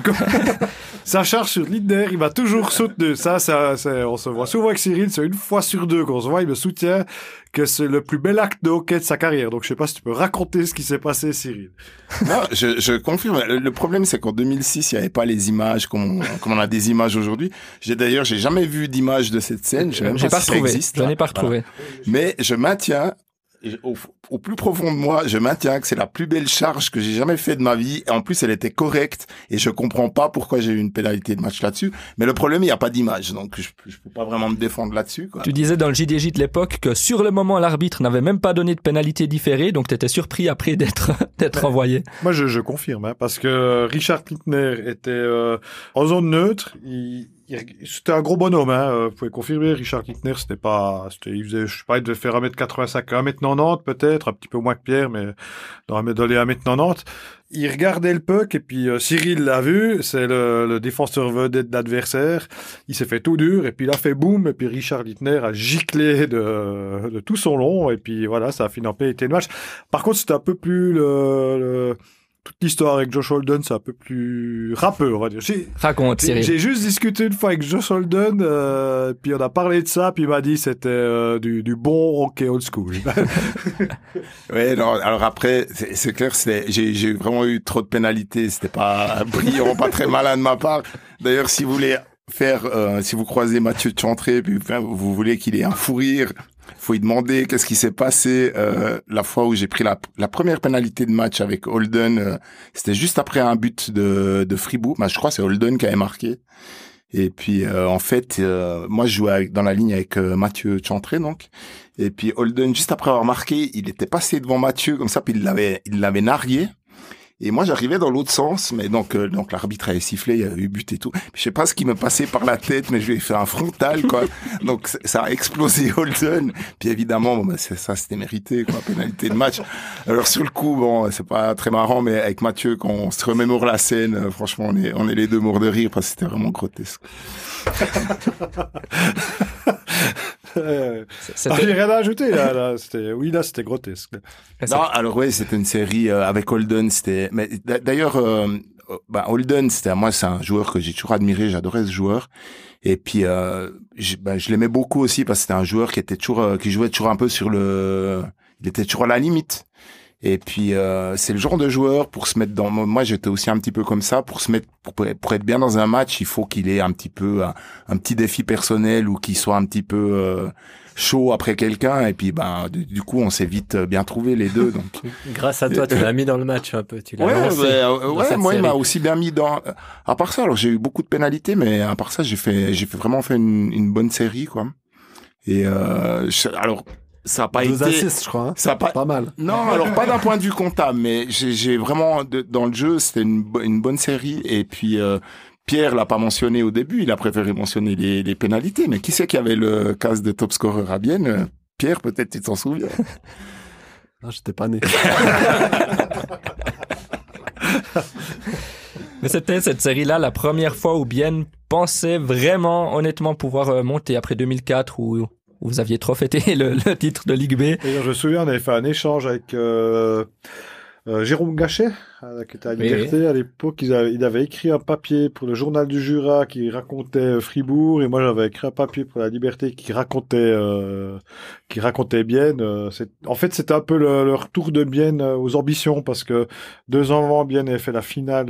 ça charge sur Lindner, il m'a toujours soutenu. Ça, ça, on se voit souvent avec Cyril, c'est une fois sur deux qu'on se voit, il me soutient que c'est le plus bel acte de hockey de sa carrière. Donc je sais pas si tu peux raconter ce qui s'est passé, Cyril. Non, je, je confirme. Le, problème, c'est qu'en 2006, il n'y avait pas les images comme on, comme on a des images aujourd'hui. J'ai d'ailleurs, j'ai jamais vu d'image de cette scène. Je même J'ai pas si retrouvé. Je n'ai pas Voilà. retrouvé. Mais je maintiens, au, au plus profond de moi, je maintiens que c'est la plus belle charge que j'ai jamais fait de ma vie. Et en plus, elle était correcte. Et je comprends pas pourquoi j'ai eu une pénalité de match là-dessus. Mais le problème, il n'y a pas d'image. Donc, je, je peux pas vraiment me défendre là-dessus, quoi. Tu disais dans le JDJ de l'époque que sur le moment, l'arbitre n'avait même pas donné de pénalité différée, donc tu étais surpris après d'être d'être envoyé. Moi, je, je confirme, hein, parce que Richard Lindner était euh, en zone neutre. Il- c'était un gros bonhomme. Hein, euh, vous pouvez confirmer, Richard Lindner, c'était pas, c'était, il faisait, je sais pas, il devait faire 1m85, 1m90 peut-être, un petit peu moins que Pierre, mais dans, les 1m90. Il regardait le puck et puis euh, Cyril l'a vu, c'est le, le défenseur vedette d'adversaire. Il s'est fait tout dur et puis il a fait boum et puis Richard Littner a giclé de, de tout son long et puis voilà, ça a fini en pénalité de match. Par contre, c'était un peu plus le, le- toute l'histoire avec Josh Holden, c'est un peu plus rappeux, on va dire. J'ai- Raconte, J'ai Cyril. j'ai juste discuté une fois avec Josh Holden, euh, puis on a parlé de ça, puis il m'a dit c'était euh, du, du bon hockey old school. Ouais, non, alors après, c'est clair, j'ai j'ai vraiment eu trop de pénalités. C'était pas brillant, pas très malin de ma part. D'ailleurs, si vous voulez faire, euh, si vous croisez Mathieu Chantré, puis enfin, vous voulez qu'il ait un fou rire, faut lui demander qu'est-ce qui s'est passé euh, la fois où j'ai pris la, la première pénalité de match avec Holden. euh, C'était juste après un but de, de Fribourg. Bah, je crois c'est Holden qui avait marqué. Et puis euh, en fait, euh, moi je jouais dans la ligne avec euh, Mathieu Chantré donc. Et puis Holden, juste après avoir marqué, il était passé devant Mathieu comme ça, puis il l'avait, il l'avait nargué. Et moi, j'arrivais dans l'autre sens, mais donc, euh, donc l'arbitre avait sifflé, il y avait eu but et tout. Je sais pas ce qui me passait par la tête, mais je lui ai fait un frontal, quoi. donc, ça a explosé Holden. Puis évidemment, bon, bah, ça, c'était mérité, quoi, pénalité de match. Alors sur le coup, bon, c'est pas très marrant, mais avec Mathieu, quand on se remémore la scène, euh, franchement, on est, on est les deux morts de rire parce que c'était vraiment grotesque. Ah, J'ai rien à ajouter là. là. C'était- Oui, là, c'était grotesque. Non, alors ouais, c'était une série euh, avec Holden. C'était, mais d'a- d'ailleurs, euh, bah, Holden, c'était moi, c'est un joueur que j'ai toujours admiré. J'adorais ce joueur. Et puis, euh, je, bah, je l'aimais beaucoup aussi parce que c'était un joueur qui était toujours, euh, qui jouait toujours un peu sur le, il était toujours à la limite. Et puis, euh, c'est le genre de joueur pour se mettre dans. Moi, j'étais aussi un petit peu comme ça. Pour se mettre, pour, pour être bien dans un match, il faut qu'il ait un petit peu un, un petit défi personnel ou qu'il soit un petit peu euh, chaud après quelqu'un. Et puis, ben, du, du coup, on s'est vite euh, bien trouvé les deux. Donc, Grâce à toi, tu l'as mis dans le match un peu. Tu l'as ouais, euh, moi, il m'a aussi bien mis dans. À part ça, alors j'ai eu beaucoup de pénalités, mais à part ça, j'ai fait, j'ai vraiment fait une, une bonne série, quoi. Et euh, je- alors, ça a pas Deux été. assists, je crois. hein. Ça a pas, Pas mal. non, alors pas d'un point de vue comptable, mais j'ai vraiment de- dans le jeu, c'était une, bo- une bonne série. Et puis euh, Pierre l'a pas mentionné au début, il a préféré mentionner les, les pénalités. Mais qui c'est qui avait le casse de top scorer à Bienne? Euh, Pierre, peut-être tu t'en souviens. Ah, j'étais pas né. Mais c'était cette série-là la première fois où Bienne pensait vraiment, honnêtement, pouvoir euh, monter après 2004 où, où vous aviez trop fêté le, le titre de Ligue B. Je me souviens, on avait fait un échange avec euh, euh, Jérôme Gachet, euh, qui était à Oui, Liberté à l'époque. Il avait, il avait écrit un papier pour le journal du Jura qui racontait Fribourg, et moi j'avais écrit un papier pour la Liberté qui racontait, euh, qui racontait Bienne. En fait, c'était un peu le, le retour de Bienne aux ambitions, parce que deux ans avant, Bienne avait fait la finale.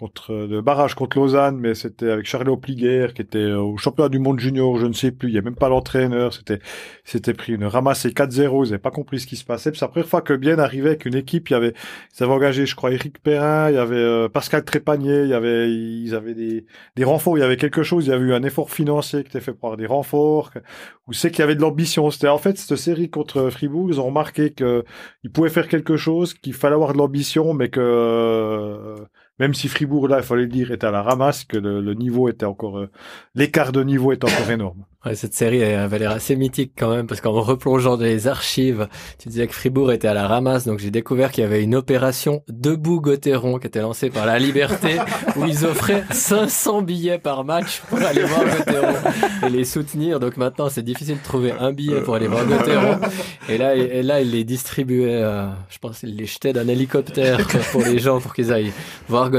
Euh, contre le barrage contre Lausanne, mais c'était avec Charles Opliguer qui était euh, au championnat du monde junior, je ne sais plus, il n'y a même pas l'entraîneur, c'était s'était pris une ramassée 4-0, ils n'avaient pas compris ce qui se passait. C'est la première fois que Bien arrivait avec une équipe, il y avait, ils avaient engagé, je crois, Eric Perrin, il y avait euh, Pascal Trépanier, il y avait, ils avaient des, des renforts, il y avait quelque chose, il y avait eu un effort financier qui était fait avoir des renforts, où c'est qu'il y avait de l'ambition. C'était en fait cette série contre Fribourg, ils ont remarqué que ils pouvaient faire quelque chose, qu'il fallait avoir de l'ambition, mais que euh, même si Fribourg là, il fallait le dire, était à la ramasse, que le, le niveau était encore, euh, l'écart de niveau est encore énorme. Ouais, cette série elle avait l'air assez mythique quand même parce qu'en replongeant dans les archives, tu disais que Fribourg était à la ramasse, donc j'ai découvert qu'il y avait une opération debout Gauthieron qui était lancée par la Liberté où ils offraient 500 billets par match pour aller voir Gauthieron et les soutenir. Donc maintenant c'est difficile de trouver un billet pour aller voir Gauthieron. Et là, et là ils les distribuaient, euh, je pense ils les jetaient d'un hélicoptère pour les gens pour qu'ils aillent voir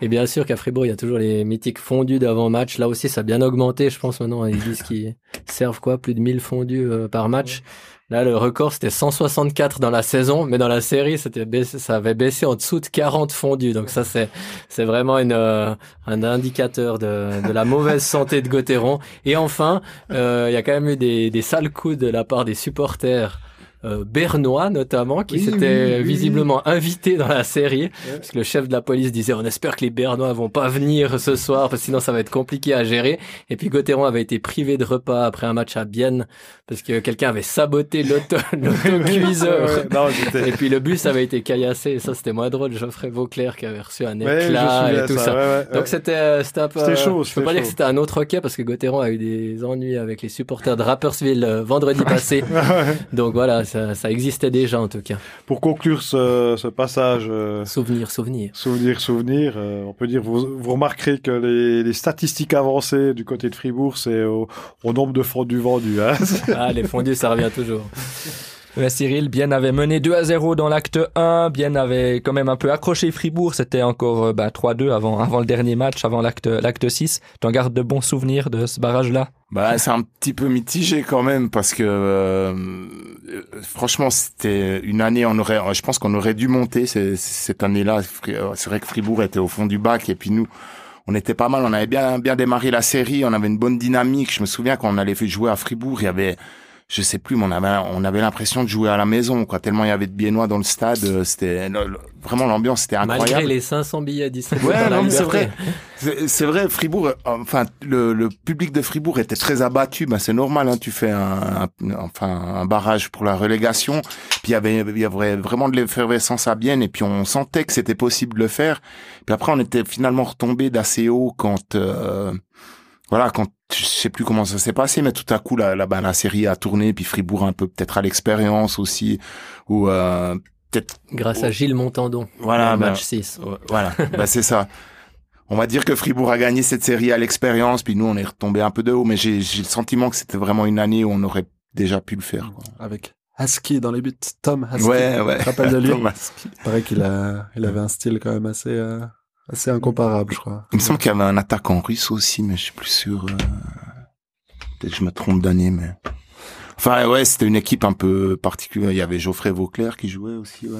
Et bien sûr qu'à Fribourg il y a toujours les mythiques fondus d'avant match. Là aussi ça a bien augmenté, je pense maintenant ils disent qu'ils servent quoi? Plus de 1000 fondus euh, par match. Là, le record, c'était 164 dans la saison, mais dans la série, c'était baissé, ça avait baissé en dessous de 40 fondus. Donc ça, c'est, c'est vraiment une, euh, un indicateur de, de la mauvaise santé de Gauthieron. Et enfin, euh, il y a quand même eu des, des sales coups de la part des supporters euh, bernois notamment, qui Oui, s'étaient oui, oui, visiblement invités dans la série, parce que le chef de la police disait on espère que les bernois vont pas venir ce soir, parce que sinon ça va être compliqué à gérer. Et puis Gauthieron avait été privé de repas après un match à Bienne, parce que quelqu'un avait saboté l'auto, l'autocuiseur. Et puis le bus avait été caillassé, et ça c'était moins drôle, Geoffrey Vauclair qui avait reçu un éclat et tout ça. ça. ouais, ouais, Donc c'était euh, c'était un peu. C'était chaud, Je peux pas dire que c'était un autre hockey parce que Gauthieron a eu des ennuis avec les supporters de Rapperswil euh, vendredi passé. Donc voilà, ça, ça existait déjà en tout cas. Pour conclure ce, ce passage euh, Souvenir, souvenir. souvenir souvenir, euh, on peut dire vous, vous remarquerez que les, les statistiques avancées du côté de Fribourg, c'est au, au nombre de fondus vendus. Hein. Ah les fondus, ça revient toujours. Ouais, Cyril, Bien avait mené 2 à 0 dans l'acte 1. Bien avait quand même un peu accroché Fribourg. C'était encore euh, bah, 3-2 avant, avant le dernier match, avant l'acte, l'acte 6. Tu en gardes de bons souvenirs de ce barrage-là? Bah, c'est un petit peu mitigé quand même parce que euh, franchement, c'était une année. On aurait, je pense qu'on aurait dû monter cette année-là. C'est vrai que Fribourg était au fond du bac et puis nous, on était pas mal. On avait bien bien démarré la série. On avait une bonne dynamique. Je me souviens quand on allait jouer à Fribourg, il y avait je sais plus, mais on avait, on avait l'impression de jouer à la maison, quoi. Tellement il y avait de Biennois dans le stade, euh, c'était vraiment l'ambiance, c'était incroyable. Malgré les 500 billets distribués Ouais, par la non, c'est vrai. C'est vrai, Fribourg, euh, enfin, le, le public de Fribourg était très abattu. Ben, c'est normal, hein, tu fais un, un- enfin, un barrage pour la relégation. Puis il y avait, il y avait vraiment de l'effervescence à Bienne, et puis on sentait que c'était possible de le faire. Puis après, on était finalement retombé d'assez haut quand, euh, voilà, quand je sais plus comment ça s'est passé, mais tout à coup, la, la, ben, la série a tourné, puis Fribourg un peu peut-être à l'expérience aussi, ou euh, peut-être Grâce à Gilles Montandon. Voilà, ben, match 6. Ouais, Voilà, bah, c'est ça. On va dire que Fribourg a gagné cette série à l'expérience, puis nous on est retombé un peu de haut, mais j'ai j'ai le sentiment que c'était vraiment une année où on aurait déjà pu le faire. Quoi. Avec Husky dans les buts. Tom Husky. Ouais, ouais. Rappelles de lui? Thomas. Pareil qu'il a, il avait un style quand même assez, euh, assez incomparable, je crois. Il me semble qu'il y avait un attaquant russe aussi, mais je suis plus sûr. euh, Peut-être que je me trompe d'année, mais. Enfin, ouais, c'était une équipe un peu particulière. Il y avait Geoffrey Vauclair qui jouait aussi, ouais.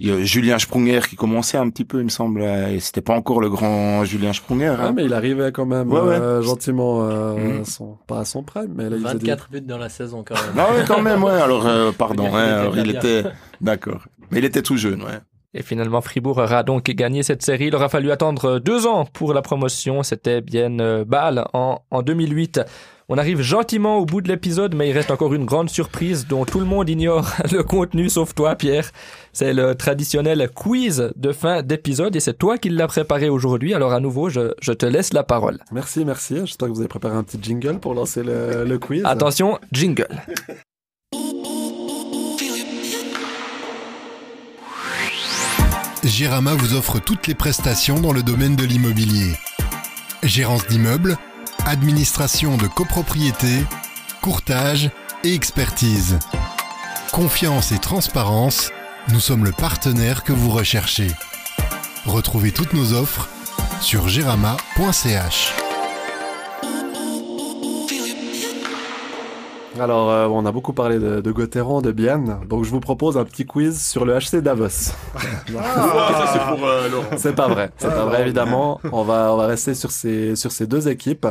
Il y a Julien Sprunger qui commençait un petit peu, il me semble. Et c'était pas encore le grand Julien Sprunger. Ah, Hein. mais il arrivait quand même Ouais, ouais. euh, gentiment, euh, Mhm. son, pas à son prime, mais là, il faisait des- 24 buts dans la saison quand même. Non, ouais, quand même, ouais. Alors, euh, pardon, Il ouais, était, d'accord. Mais il était tout jeune, ouais. Et finalement, Fribourg aura donc gagné cette série. Il aura fallu attendre deux ans pour la promotion. C'était bien euh, Bâle en, en 2008. On arrive gentiment au bout de l'épisode, mais il reste encore une grande surprise dont tout le monde ignore le contenu, sauf toi, Pierre. C'est le traditionnel quiz de fin d'épisode et c'est toi qui l'as préparé aujourd'hui. Alors à nouveau, je, je te laisse la parole. Merci, merci. J'espère que vous avez préparé un petit jingle pour lancer le, le quiz. Attention, jingle. Gérama vous offre toutes les prestations dans le domaine de l'immobilier. Gérance d'immeubles, administration de copropriété, courtage et expertise. Confiance et transparence, nous sommes le partenaire que vous recherchez. Retrouvez toutes nos offres sur gérama.ch. Alors, euh, on a beaucoup parlé de, de Gauthieron, de Bienne, donc je vous propose un petit quiz sur le HC Davos. C'est pas vrai, c'est pas vrai évidemment. On va on va rester sur ces sur ces deux équipes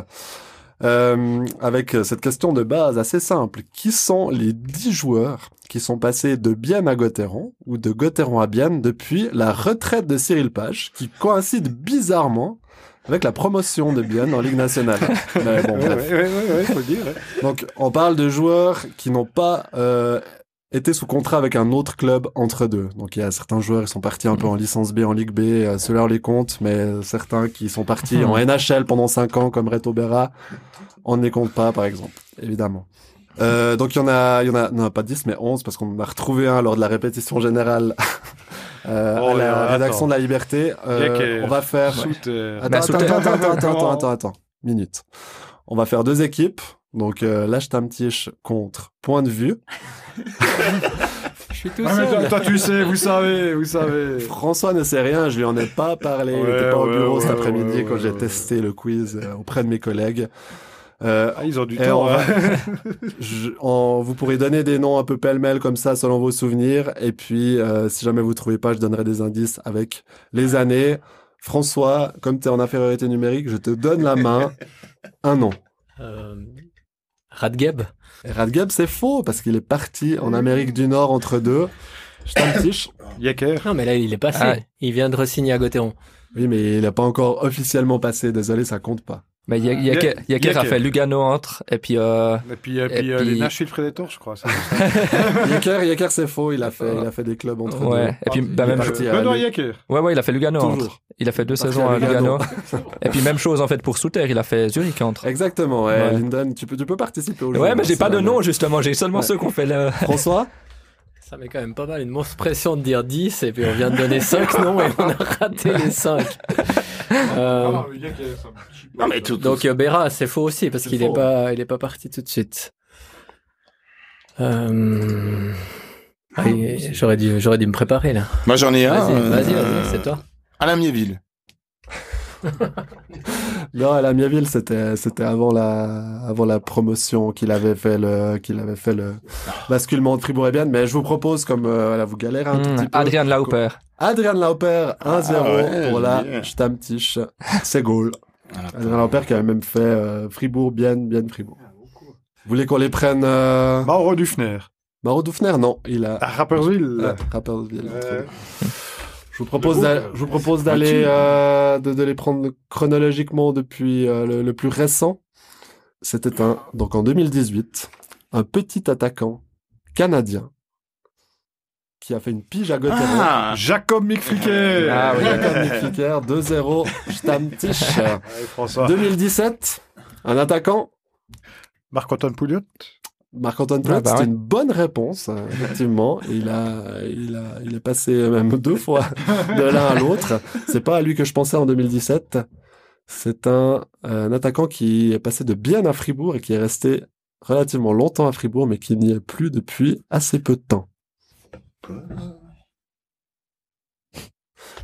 Euh, avec cette question de base assez simple. Qui sont les 10 joueurs qui sont passés de Bienne à Gauthieron ou de Gauthieron à Bienne depuis la retraite de Cyril Page, qui coïncide bizarrement avec la promotion de Bienne en Ligue nationale. Mais bon, Ouais, bref. ouais, ouais, ouais, faut le dire. Donc, on parle de joueurs qui n'ont pas euh, été sous contrat avec un autre club entre deux. Donc, il y a certains joueurs qui sont partis un peu en licence B, en Ligue B, euh, ceux-là on les compte, mais certains qui sont partis en NHL pendant 5 ans, comme Reto Berra, on ne les compte pas, par exemple, évidemment. Euh, donc, il y en a, il y en a, non, pas 10, mais 11, parce qu'on en a retrouvé un lors de la répétition générale euh, Oh, à la attends. rédaction de la Liberté. Euh, Yaker. on va faire... Shoot, euh, Attends, Bah, attends, attends, attends, attends, attends, attends, attends, minute. On va faire deux équipes. Donc, euh, lâche ta petit contre point de vue. Je suis tout Ah, mais seul. toi, toi, tu sais, vous savez, vous savez. François ne sait rien, je lui en ai pas parlé. il Ouais, était pas au ouais, bureau cet ouais, après-midi ouais, quand ouais, j'ai ouais. testé le quiz euh, auprès de mes collègues. Euh, Ah, ils ont du temps. on va- hein. je- vous pourrez donner des noms un peu pêle-mêle comme ça selon vos souvenirs. Et puis, euh, si jamais vous trouvez pas, je donnerai des indices avec les années. François, comme tu es en infériorité numérique, je te donne la main. Un nom. Euh, Radgeb. Radgeb, c'est faux parce qu'il est parti en Amérique du Nord entre deux. Je t'en tiche. Yaker. Non, mais là, il est passé. Ah. Il vient de re-signer à Gauthieron. Oui, mais il n'a pas encore officiellement passé. Désolé, ça compte pas. Mais Yaker Yaker Yaker. a fait Lugano entre et puis euh, Et puis, et Et puis, euh, puis- les Nashville Predators, je crois. ça. Yaker, Yaker, c'est faux. Il a fait, il a fait des clubs entre ouais. deux. Et puis bah, Il même Lu- Yaker. ouais ouais, il a fait Lugano entre. Il a fait deux Parti saisons à à Lugano. Et puis même chose en fait pour Souter, il a fait Zurich entre. Exactement, ouais. Ouais. Lyndon, tu peux, tu peux participer au jeu. Ouais, mais j'ai pas de nom justement, j'ai seulement Ouais. ceux qu'on fait le François? Ça met quand même pas mal une monstre pression de dire 10 et puis on vient de donner 5 noms et on a raté les 5. Euh, Ah. Non, mais tout, donc euh, Berra, c'est faux aussi parce qu'il est faux. pas, il est pas parti tout de suite. Euh... ah, et j'aurais dû, j'aurais dû me préparer là. Moi, j'en ai un. Vas-y, euh, vas-y, vas-y, c'est toi. Alain Miéville. Non, à la Miaville, c'était c'était avant la avant la promotion qu'il avait fait le qu'il avait fait le basculement de Fribourg et Bienne. Mais je vous propose comme euh, voilà, vous galérez un tout Hmm, petit peu. Adrian Lauper. Adrian Lauper 1-0 ouais, pour la. Stammtisch. C'est goal. Adrian Lauper qui avait même fait euh, Fribourg, Bienne, Bienne, Fribourg. Vous voulez qu'on les prenne euh... Mauro Dufner. Maro Dufner Non, il a À Rapperswil. Ah, Rapperswil. Je vous propose, je vous d'aller euh, de, de les prendre chronologiquement depuis euh, le, le plus récent. C'était un donc en 2018 un petit attaquant canadien qui a fait une pige à Göttingen. Ah, Jacob Mickflicker. Ah oui, Jacob Micklicker, 2-0 Stammtisch. Allez, François. 2017 un attaquant Marc-Antoine Pouliot. Marc-Antoine Ah, Platt, bah c'est ouais. une bonne réponse, euh, effectivement. Il a, il a, il est passé même deux fois de l'un à l'autre. C'est pas à lui que je pensais en 2017. C'est un, un attaquant qui est passé de bien à Fribourg et qui est resté relativement longtemps à Fribourg, mais qui n'y est plus depuis assez peu de temps.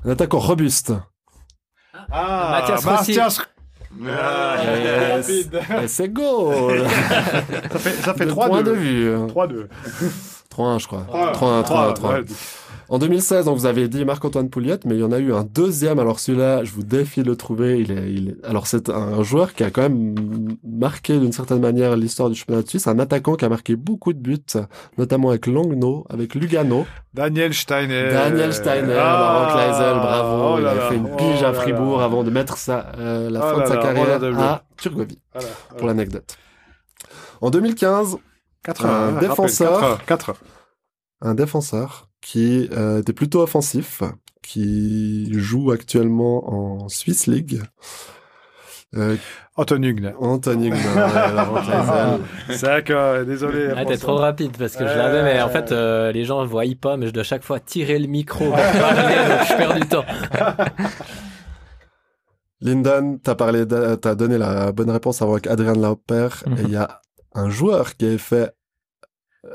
Un attaquant robuste. Ah, Mathias Rossi. C'est goal Ça fait, ça fait De 3 point de 2 vue. 3-2. 3-1, je crois. 3-1. 3-1, 3-1, 3-1. ouais. En 2016, donc vous avez dit Marc-Antoine Pouliot, mais il y en a eu un deuxième. Alors celui-là, je vous défie de le trouver. Il est, il est... Alors c'est un joueur qui a quand même marqué d'une certaine manière l'histoire du championnat de Suisse. Un attaquant qui a marqué beaucoup de buts, notamment avec Langnau, avec Lugano. Daniel Steiner. Daniel Steiner, Ah. Laurent Kleisel, bravo. Oh il a là. fait une Oh pige à là Fribourg là. avant de mettre sa, euh, la Oh fin de sa là, carrière oh à Turgovie, pour l'anecdote. En 2015, 4 Un défenseur. 4 un défenseur qui euh, était plutôt offensif, qui joue actuellement en Swiss League. Euh, Anton Hugne. Anthony Huguenin, ouais, Laurent Kleisel. C'est vrai que, euh, désolé. Ah, t'es trop rapide parce que je l'avais, mais en fait, euh, les gens ne voient pas, mais je dois chaque fois tirer le micro pour parler, donc je perds du temps. Lyndon, t'as parlé, t'as donné la bonne réponse avant avec Adrien Lauper. Mhm. Et il y a un joueur qui avait fait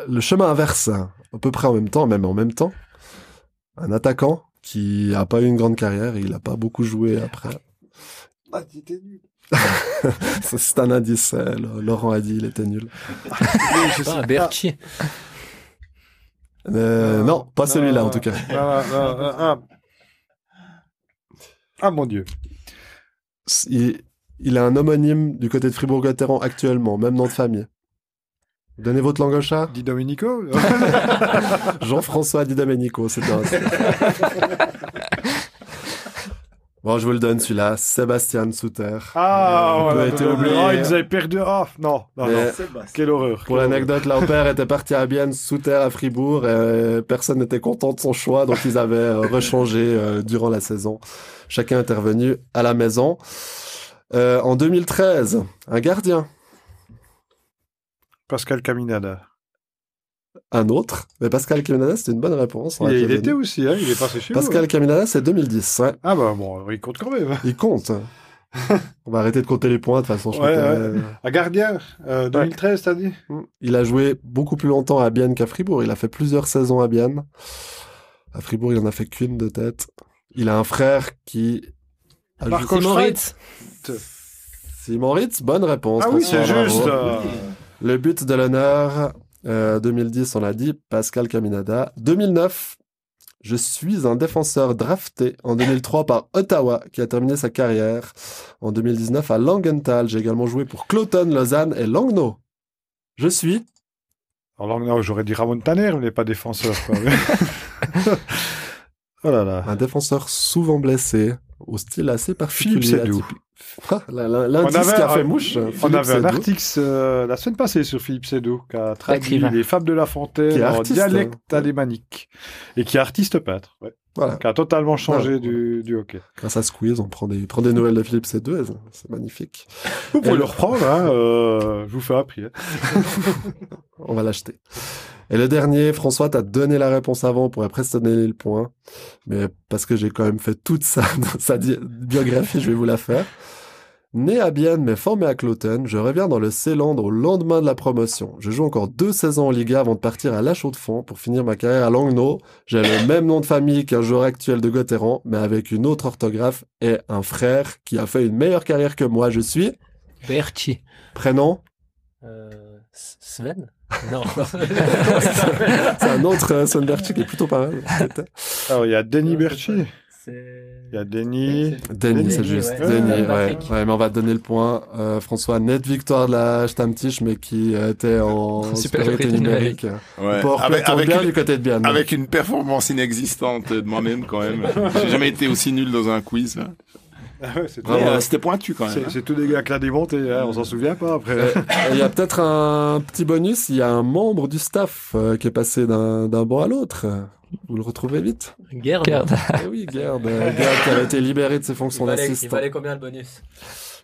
le chemin inverse, à peu près en même temps, même en même temps. Un attaquant qui a pas eu une grande carrière, et il a pas beaucoup joué après. Ah, t'étais nul. Ça, C'est un indice, euh, Laurent a dit il était nul. Ah, Berchi. Euh, Non, non, pas celui-là en tout cas. Ah, mon Dieu. Il, il a un homonyme du côté de Fribourg-Gotteron actuellement, même nom de famille. Donnez votre langue au chat. Di Domenico Jean-François Di Domenico, c'est bien. bon, je vous le donne celui-là. Sébastien Souter. Ah, Il voilà. peut être oublié. Ah, ils nous avaient perdu. Ah, non, non, Mais- non. Quelle horreur. Pour l'anecdote, Lauper était parti à Bienne, Souter à Fribourg, et personne n'était content de son choix, donc ils avaient euh, rechangé euh, durant la saison. Chacun est revenu à la maison. Euh, en 2013, un gardien. Pascal Caminada. un autre, mais Pascal Caminada, c'est une bonne réponse. on Il, était aussi, hein, il est passé chez Pascal vous. hein. Caminada, c'est 2010, ouais. Ah bah bon, il compte quand même. Il compte. On va arrêter de compter les points, de toute façon. Je Ouais, ouais. euh, Un gardien, euh, 2013, t'as dit? Il a joué beaucoup plus longtemps à Bienne qu'à Fribourg. Il a fait plusieurs saisons à Bienne. À Fribourg, il en a fait qu'une de tête. Il a un frère qui... a Marco joué- Simon. Ritz. Simon Ritz, bonne réponse. Ah oui, c'est juste. euh, Le but de l'honneur, euh, 2010, on l'a dit, Pascal Caminada. 2009, je suis un défenseur drafté en 2003 par Ottawa, qui a terminé sa carrière en 2019 à Langenthal. J'ai également joué pour Cloton, Lausanne et Langnau. Je suis En langue non, j'aurais dit Ramon Tanner, mais il n'est pas défenseur. Quoi. oh là là. un défenseur souvent blessé, au style assez particulier. Philippe Sédou. atypique. L'indice On avait qui a un- fait mouche. On avait un article euh, la semaine passée sur Philippe Sédou qui a traduit les Fables de La Fontaine en dialecte hein. alémanique et qui est artiste peintre, ouais. Voilà. qui a totalement changé Ouais. du, du hockey. Grâce à Squeeze, on prend des, prend des nouvelles de Philippe Sédou. C'est magnifique. Vous pouvez Et- le reprendre, hein, euh, je vous fais un prix. hein. On va l'acheter. Et le dernier, François, t'as donné la réponse avant, on pourrait presque donner le point. Mais parce que j'ai quand même fait toute sa, sa biographie, je vais vous la faire. Né à Bienne mais formé à Cloten, je reviens dans le Ceyland au lendemain de la promotion. Je joue encore deux saisons en Liga avant de partir à La Chaux-de-Fonds pour finir ma carrière à Langnau. J'ai le même nom de famille qu'un joueur actuel de Gotteron, mais avec une autre orthographe et un frère qui a fait une meilleure carrière que moi. Je suis Berti. prénom? Euh, Sven? Non. C'est un autre euh, Sven Berchi qui est plutôt pas mal. Alors, il y a Denis Berchi, C'est- il y a Denis. Denis, c'est juste. ouais. Denis, Ouais, ouais. Mais on va te donner le point. Euh, François, nette victoire de la Stammtisch, mais qui euh, était en Supériorité numérique. Ouais. Pour Avec, avec, bien une, du côté de Bienne. avec une performance inexistante de moi-même quand même. J'ai jamais été aussi nul dans un quiz. là. Ah ouais, euh, C'était pointu quand même. c'est- hein. tout des gars que la démonté, hein, on s'en souvient pas après. Euh, Il y a peut-être un petit bonus. Il y a un membre du staff euh, qui est passé d'un d'un banc à l'autre. Vous le retrouvez vite? Gerd. Gerd. Eh oui, Gerd. euh, Gerd qui avait été libéré de ses Il fonctions valait, il d'assistant. valait combien le bonus?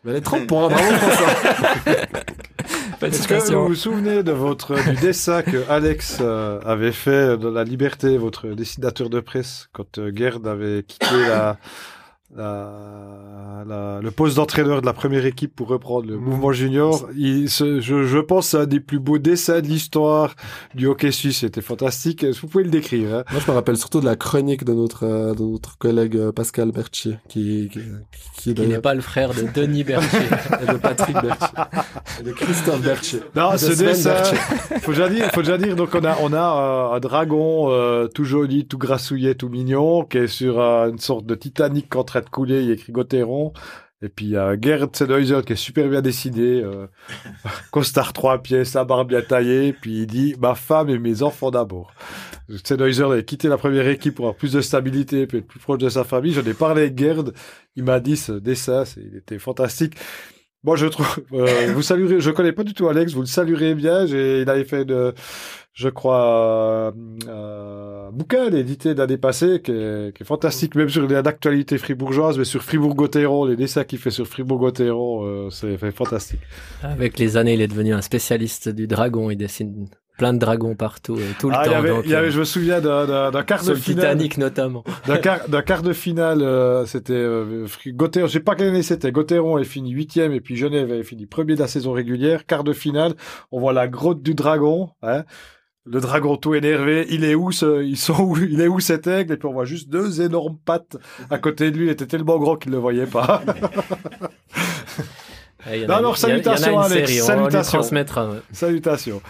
Mais les 30 points, bravo François. Est-ce que vous vous souvenez de votre du dessin que Alex euh, avait fait de la Liberté, votre dessinateur de presse, quand euh, Gerd avait quitté la, la, la- le poste d'entraîneur de la première équipe pour reprendre le mouvement junior. Il, ce- je, je pense que c'est un des plus beaux dessins de l'histoire du hockey suisse. C'était fantastique. Vous pouvez le décrire. Hein? Moi, je me rappelle surtout de la chronique de notre, euh, de notre collègue euh, Pascal Berchi, qui, qui, qui, Qui n'est pas le frère de Denis Berchi. et de Patrick Berchi. et de Christophe Berchi. Non, De ce Sven dessin, faut déjà dire, faut déjà dire, donc on a, on a euh, un dragon euh, tout joli, tout grassouillet, tout mignon, qui est sur euh, une sorte de Titanic en de couler, il a écrit Gotteron. Et puis il y a Gerd Sennheiser qui est super bien dessiné, euh, costard trois pièces, la barbe bien taillée, puis il dit ma femme et mes enfants d'abord. Sennheiser avait quitté la première équipe pour avoir plus de stabilité, puis être plus proche de sa famille. J'en ai parlé avec Gerd, il m'a dit ce dessin, il était fantastique. Moi, je trouve, euh, vous saluerez, je connais pas du tout Alex, vous le saluerez bien. Il avait fait de, je crois, euh, euh, bouquin édité l'année passée, qui est, qui est fantastique, même sur l'actualité fribourgeoise, mais sur Fribourg-Gotteron, les dessins qu'il fait sur Fribourg-Gotteron, euh, c'est fantastique. Avec les années, il est devenu un spécialiste du dragon. Il dessine plein de dragons partout, et tout le Ah, temps. y avait, donc, il y avait, euh, je me souviens d'un, quart de le finale. Titanic notamment. D'un quart, quart de finale, euh, c'était euh, Gotteron, je sais pas quelle année c'était. Gotteron est fini huitième et puis Genève est fini premier de la saison régulière. Quart de finale, on voit la grotte du dragon. Hein. Le dragon tout énervé, il est où ce, ils sont où, il est où cet aigle? Et puis on voit juste deux énormes pattes à côté de lui. Il était tellement grand qu'il ne le voyait pas. En Non, a- alors, salutations, Alex, série, On salutations. Salutations.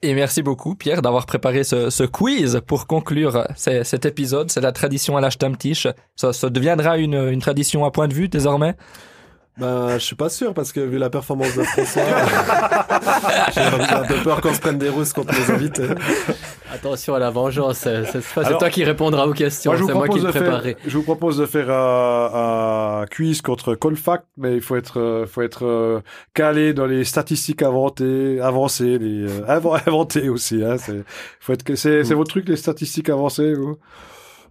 Et merci beaucoup, Pierre, d'avoir préparé ce, ce quiz pour conclure ce- cet épisode. C'est la tradition à la Stammtisch. Ça, ça deviendra une, une tradition à point de vue désormais? Ben, je suis pas sûr parce que vu la performance de François, j'ai un peu peur qu'on se prenne des russes contre les invités. Attention à la vengeance. C'est toi qui répondras aux questions. Moi, je vous, C'est moi qui propose le de faire, préparerai. je vous propose de faire un, un quiz contre Colfact, mais il faut être, euh, faut être euh, calé dans les statistiques inventées, avancées, les euh, inv- inventées aussi. Hein, c'est, faut être, que- c'est, c'est votre truc les statistiques avancées, vous?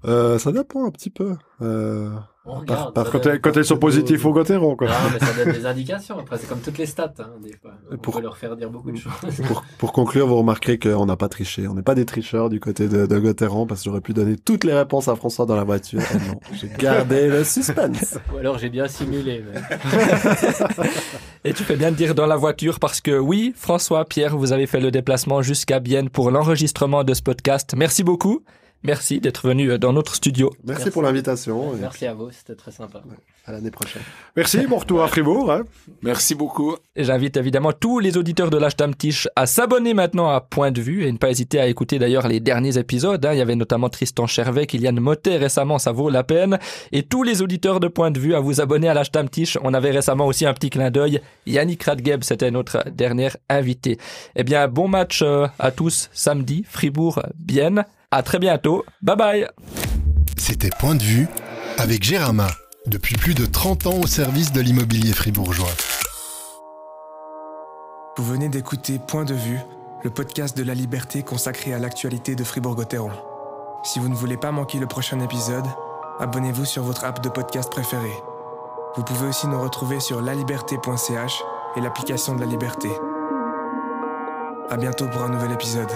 Euh, ça dépend un petit peu. Euh, On par- regarde, par quand, elles, quand elles sont positives au Gotteron, quoi. Non, mais ça donne des indications. Après, c'est comme toutes les stats. Hein, des fois. On Pour- peut leur faire dire beaucoup de choses. pour, pour conclure, vous remarquerez qu'on n'a pas triché. On n'est pas des tricheurs du côté de, de Gotteron parce que j'aurais pu donner toutes les réponses à François dans la voiture. Et non, j'ai gardé le suspense. Ou alors j'ai bien simulé. mais- Et tu fais bien de dire dans la voiture parce que oui, François, Pierre, vous avez fait le déplacement jusqu'à Bienne pour l'enregistrement de ce podcast. Merci beaucoup. Merci d'être venu dans notre studio. Merci, Merci. pour l'invitation Merci à vous, c'était très sympa. à l'année prochaine. Merci, bon retour à Fribourg. Hein. Merci beaucoup. Et J'invite évidemment tous les auditeurs de l'Ashtamtish à s'abonner maintenant à Point de Vue et ne pas hésiter à écouter d'ailleurs les derniers épisodes. hein. Il y avait notamment Tristan Chervet, Kylian Motet récemment, ça vaut la peine. Et tous les auditeurs de Point de Vue à vous abonner à l'Ashtamtish. On avait récemment aussi un petit clin d'œil. Yannick Radgeb, c'était notre dernier invité. Eh bien, bon match euh, à tous samedi, Fribourg-Bienne. À très bientôt. Bye bye. C'était Point de vue avec Gérama, depuis plus de 30 ans au service de l'immobilier fribourgeois. Vous venez d'écouter Point de vue, le podcast de la liberté consacré à l'actualité de Fribourg-Gotteron. Si vous ne voulez pas manquer le prochain épisode, abonnez-vous sur votre app de podcast préférée. Vous pouvez aussi nous retrouver sur laliberté.ch et l'application de la liberté. À bientôt pour un nouvel épisode.